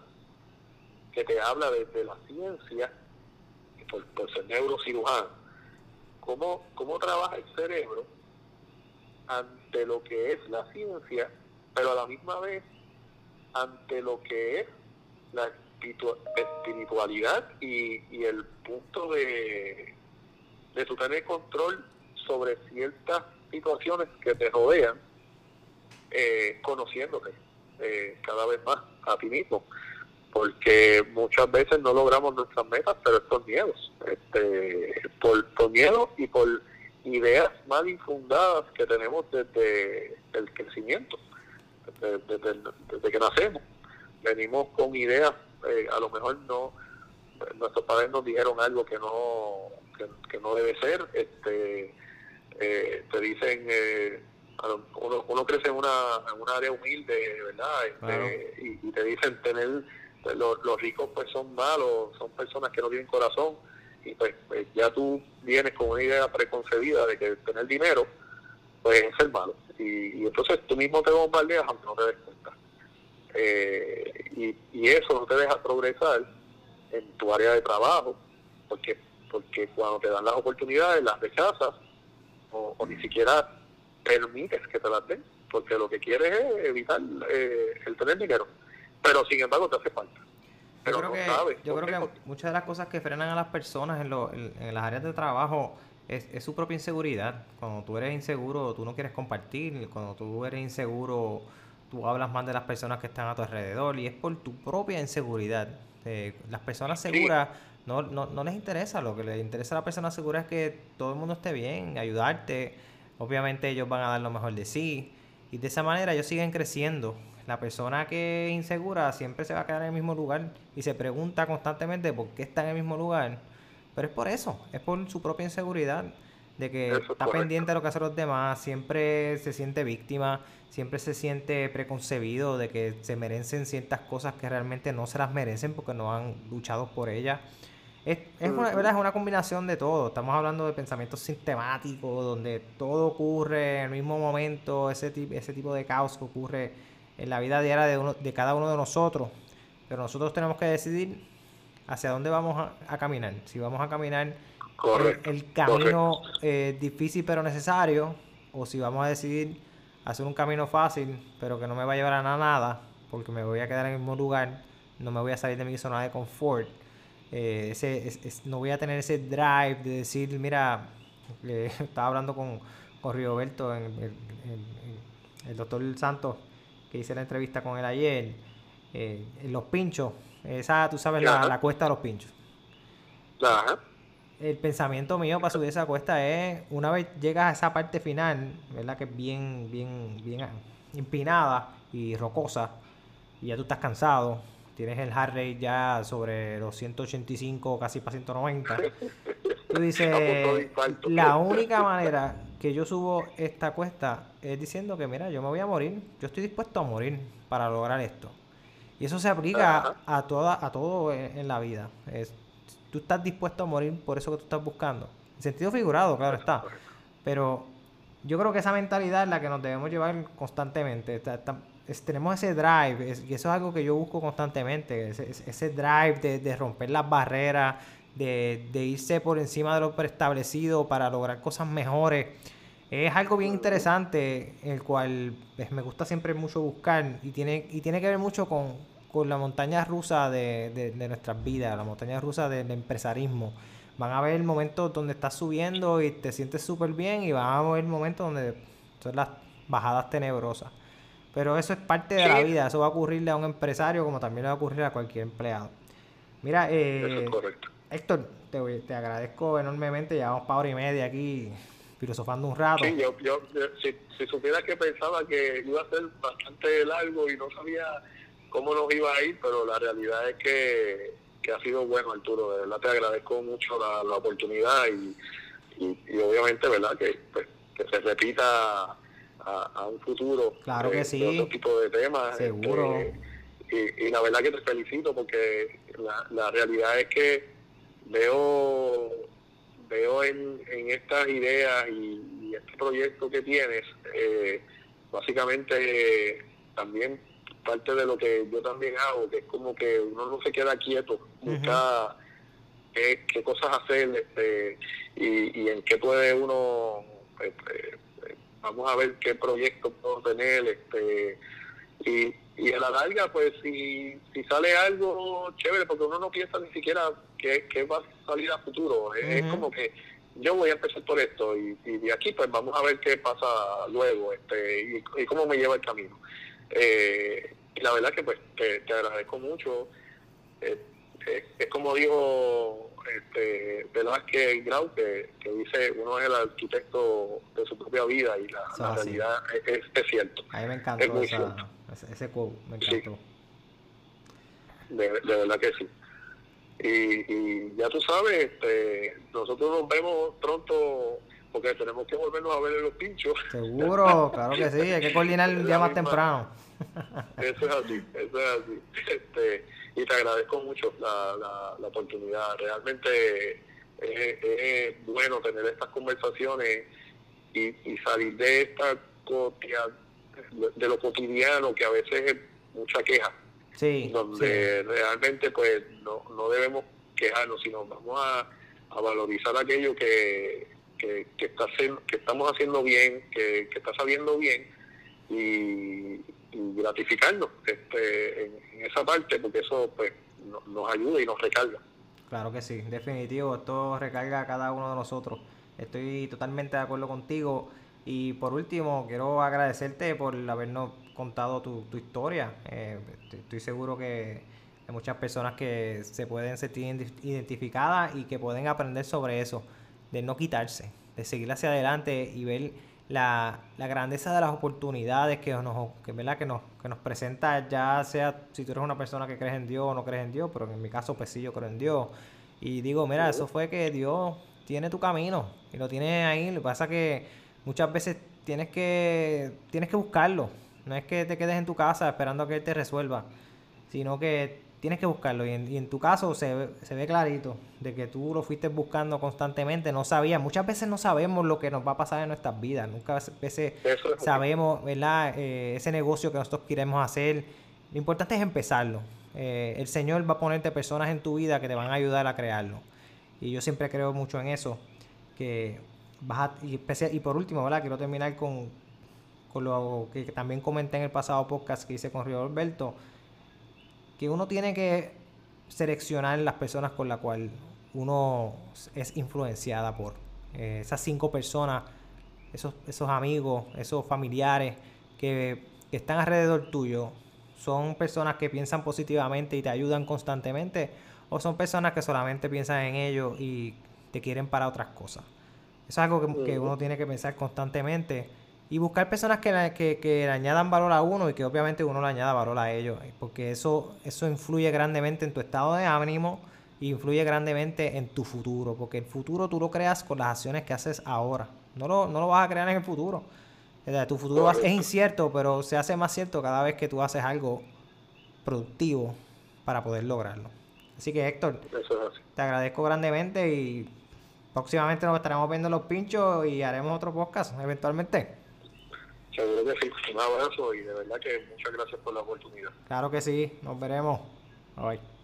que te habla desde la ciencia, por, por ser neurocirujano, cómo, cómo trabaja el cerebro ante lo que es la ciencia, pero a la misma vez ante lo que es la espiritualidad y, y el punto de, de tu tener control sobre ciertas situaciones que te rodean, eh, conociéndote eh, cada vez más a ti mismo porque muchas veces no logramos nuestras metas, pero es por miedos, este, por, por miedo y por ideas mal infundadas que tenemos desde el crecimiento. desde, que nacemos. Venimos con ideas, eh, a lo mejor no, nuestros padres nos dijeron algo que no, que, no debe ser, este eh, te dicen, eh, uno, uno crece en una, en una área humilde, ¿verdad? Este, y, te dicen tener, los, los ricos pues son malos, son personas que no tienen corazón, y pues, pues, ya tú vienes con una idea preconcebida de que tener dinero pues es ser malo. Y, entonces tú mismo te bombardeas aunque no te des cuenta. Eh, y, eso no te deja progresar en tu área de trabajo, porque porque cuando te dan las oportunidades las rechazas o, ni siquiera permites que te las den, porque lo que quieres es evitar eh, el tener dinero, pero sin embargo te hace falta yo creo que, yo creo que muchas de las cosas que frenan a las personas en, lo, en, las áreas de trabajo es, es, su propia inseguridad. Cuando tú eres inseguro, tú no quieres compartir. Cuando tú eres inseguro, tú hablas más de las personas que están a tu alrededor y es por tu propia inseguridad. Eh, las personas seguras no, no, no les interesa. Lo que les interesa a la persona segura es que todo el mundo esté bien, ayudarte. Obviamente ellos van a dar lo mejor de sí. Y de esa manera ellos siguen creciendo la persona que es insegura siempre se va a quedar en el mismo lugar y se pregunta constantemente por qué está en el mismo lugar. Pero es por eso, es por su propia inseguridad, de que está pendiente de lo que hacen los demás, siempre se siente víctima, siempre se siente preconcebido de que se merecen ciertas cosas que realmente no se las merecen porque no han luchado por ellas. Es, es, una, ¿verdad? es una combinación de todo. Estamos hablando de pensamientos sistemáticos, donde todo ocurre en el mismo momento, ese, ese tipo de caos que ocurre en la vida diaria de, uno, de cada uno de nosotros. Pero nosotros tenemos que decidir hacia dónde vamos a, caminar. Si vamos a caminar el, camino eh, difícil pero necesario, o si vamos a decidir hacer un camino fácil pero que no me va a llevar a nada, porque me voy a quedar en el mismo lugar, no me voy a salir de mi zona de confort. Eh, ese, no voy a tener ese drive de decir, mira, estaba hablando con, con Rigoberto, en, el doctor Santos, que hice la entrevista con él ayer, eh, los pinchos, esa, tú sabes, la, cuesta de los pinchos. El pensamiento mío para subir esa cuesta es, una vez llegas a esa parte final, ¿verdad? Que es bien, bien, bien empinada y rocosa, y ya tú estás cansado, tienes el heart rate ya sobre los 185, casi para 190. Tú dices, la única manera que yo subo esta cuesta es diciendo que, mira, yo me voy a morir, yo estoy dispuesto a morir para lograr esto. Y eso se aplica a, toda, a todo en, la vida. Es, tú estás dispuesto a morir por eso que tú estás buscando. En sentido figurado, claro está. Pero yo creo que esa mentalidad es la que nos debemos llevar constantemente. tenemos ese drive, y eso es algo que yo busco constantemente, ese, drive de, de, romper las barreras, de, de, irse por encima de lo preestablecido para lograr cosas mejores. Es algo bien interesante, el cual pues, me gusta siempre mucho buscar y tiene, y tiene que ver mucho con, con la montaña rusa de, de, nuestras vidas, la montaña rusa del empresarismo. Van a haber momentos donde estás subiendo y te sientes súper bien y van a haber momentos donde son las bajadas tenebrosas. Pero eso es parte de la vida, eso va a ocurrirle a un empresario como también le va a ocurrir a cualquier empleado. Mira, eh, Héctor, te, te agradezco enormemente, llevamos para hora y media aquí filosofando un rato. Sí, yo, yo, si, si, supiera que pensaba que iba a ser bastante largo y no sabía cómo nos iba a ir, pero la realidad es que, que ha sido bueno, Arturo. De verdad te agradezco mucho la, la oportunidad y, y, obviamente, ¿verdad? Que, pues, que se repita a, un futuro. Claro que sí. otro tipo de temas. Seguro. Este, y, y, la verdad que te felicito porque la, la realidad es que veo veo en, en estas ideas y, este proyecto que tienes, eh, básicamente también parte de lo que yo también hago, que es como que uno no se queda quieto, busca qué, cosas hacer este, y, en qué puede uno, este, vamos a ver qué proyecto puedo tener, este, y, y a la larga, pues si, si sale algo chévere, porque uno no piensa ni siquiera que, va a salir a futuro, es, como que yo voy a empezar por esto y, de aquí pues vamos a ver qué pasa luego este y, cómo me lleva el camino. Eh, y la verdad que pues te, agradezco mucho. Eh, eh, es como dijo este, Velázquez Grau, que, que dice uno es el arquitecto de su propia vida y la, realidad es, es, cierto. A mí me encantó ese, ese quote, me encantó. De, de, verdad que sí. Y, y ya tú sabes, este, nosotros nos vemos pronto porque tenemos que volvernos a ver en los pinchos. Seguro, claro que sí, hay que coordinar el día más temprano. Eso es así, eso es así. Este, y te agradezco mucho la, la, oportunidad. Realmente es, bueno tener estas conversaciones y, y salir de esta de lo cotidiano que a veces es mucha queja. Sí, donde realmente pues no, no debemos quejarnos, sino vamos a, a valorizar aquello que, que, que, está, que estamos haciendo bien, que, que está saliendo bien y, gratificarnos este, en, esa parte, porque eso pues nos ayuda y nos recarga. Claro que sí, definitivo, esto recarga a cada uno de nosotros. Estoy totalmente de acuerdo contigo. Y por último, quiero agradecerte por habernos contado tu, tu historia. Eh, estoy seguro que hay muchas personas que se pueden sentir identificadas y que pueden aprender sobre eso de no quitarse, de seguir hacia adelante y ver la, grandeza de las oportunidades que nos, que, ¿verdad? que nos, que nos presenta, ya sea si tú eres una persona que crees en Dios o no crees en Dios, pero en mi caso pues sí, yo creo en Dios. Y digo, mira, eso fue que Dios tiene tu camino y lo tiene ahí. Lo que pasa que muchas veces tienes que, tienes que buscarlo. No es que te quedes en tu casa esperando a que Él te resuelva, sino que tienes que buscarlo. Y en, tu caso se ve, se ve clarito de que tú lo fuiste buscando constantemente, no sabías. Muchas veces no sabemos lo que nos va a pasar en nuestras vidas. Nunca veces sabemos, ¿verdad? Eh, ese negocio que nosotros queremos hacer. Lo importante es empezarlo. Eh, el Señor va a ponerte personas en tu vida que te van a ayudar a crearlo. Y yo siempre creo mucho en eso. Que vas y, y por último, ¿verdad? Quiero terminar con, con lo que también comenté en el pasado podcast que hice con Río Alberto que uno tiene que seleccionar las personas con las cuales uno es influenciada por. Eh, esas cinco personas, esos, esos amigos, esos familiares que, están alrededor tuyo, son personas que piensan positivamente y te ayudan constantemente, o son personas que solamente piensan en ellos y te quieren para otras cosas. Eso es algo que, que uno tiene que pensar constantemente y buscar personas que, que, que, le añadan valor a uno y que obviamente uno le añada valor a ellos, porque eso, eso influye grandemente en tu estado de ánimo y influye grandemente en tu futuro, porque el futuro tú lo creas con las acciones que haces ahora, no lo, no lo vas a crear en el futuro. Tu futuro es incierto, pero se hace más cierto cada vez que tú haces algo productivo para poder lograrlo. Así que Héctor, te agradezco grandemente y próximamente nos estaremos viendo los pinchos y haremos otro podcast eventualmente. Seguro que sí. Un abrazo y de verdad que muchas gracias por la oportunidad. Claro que sí. Nos veremos. Bye.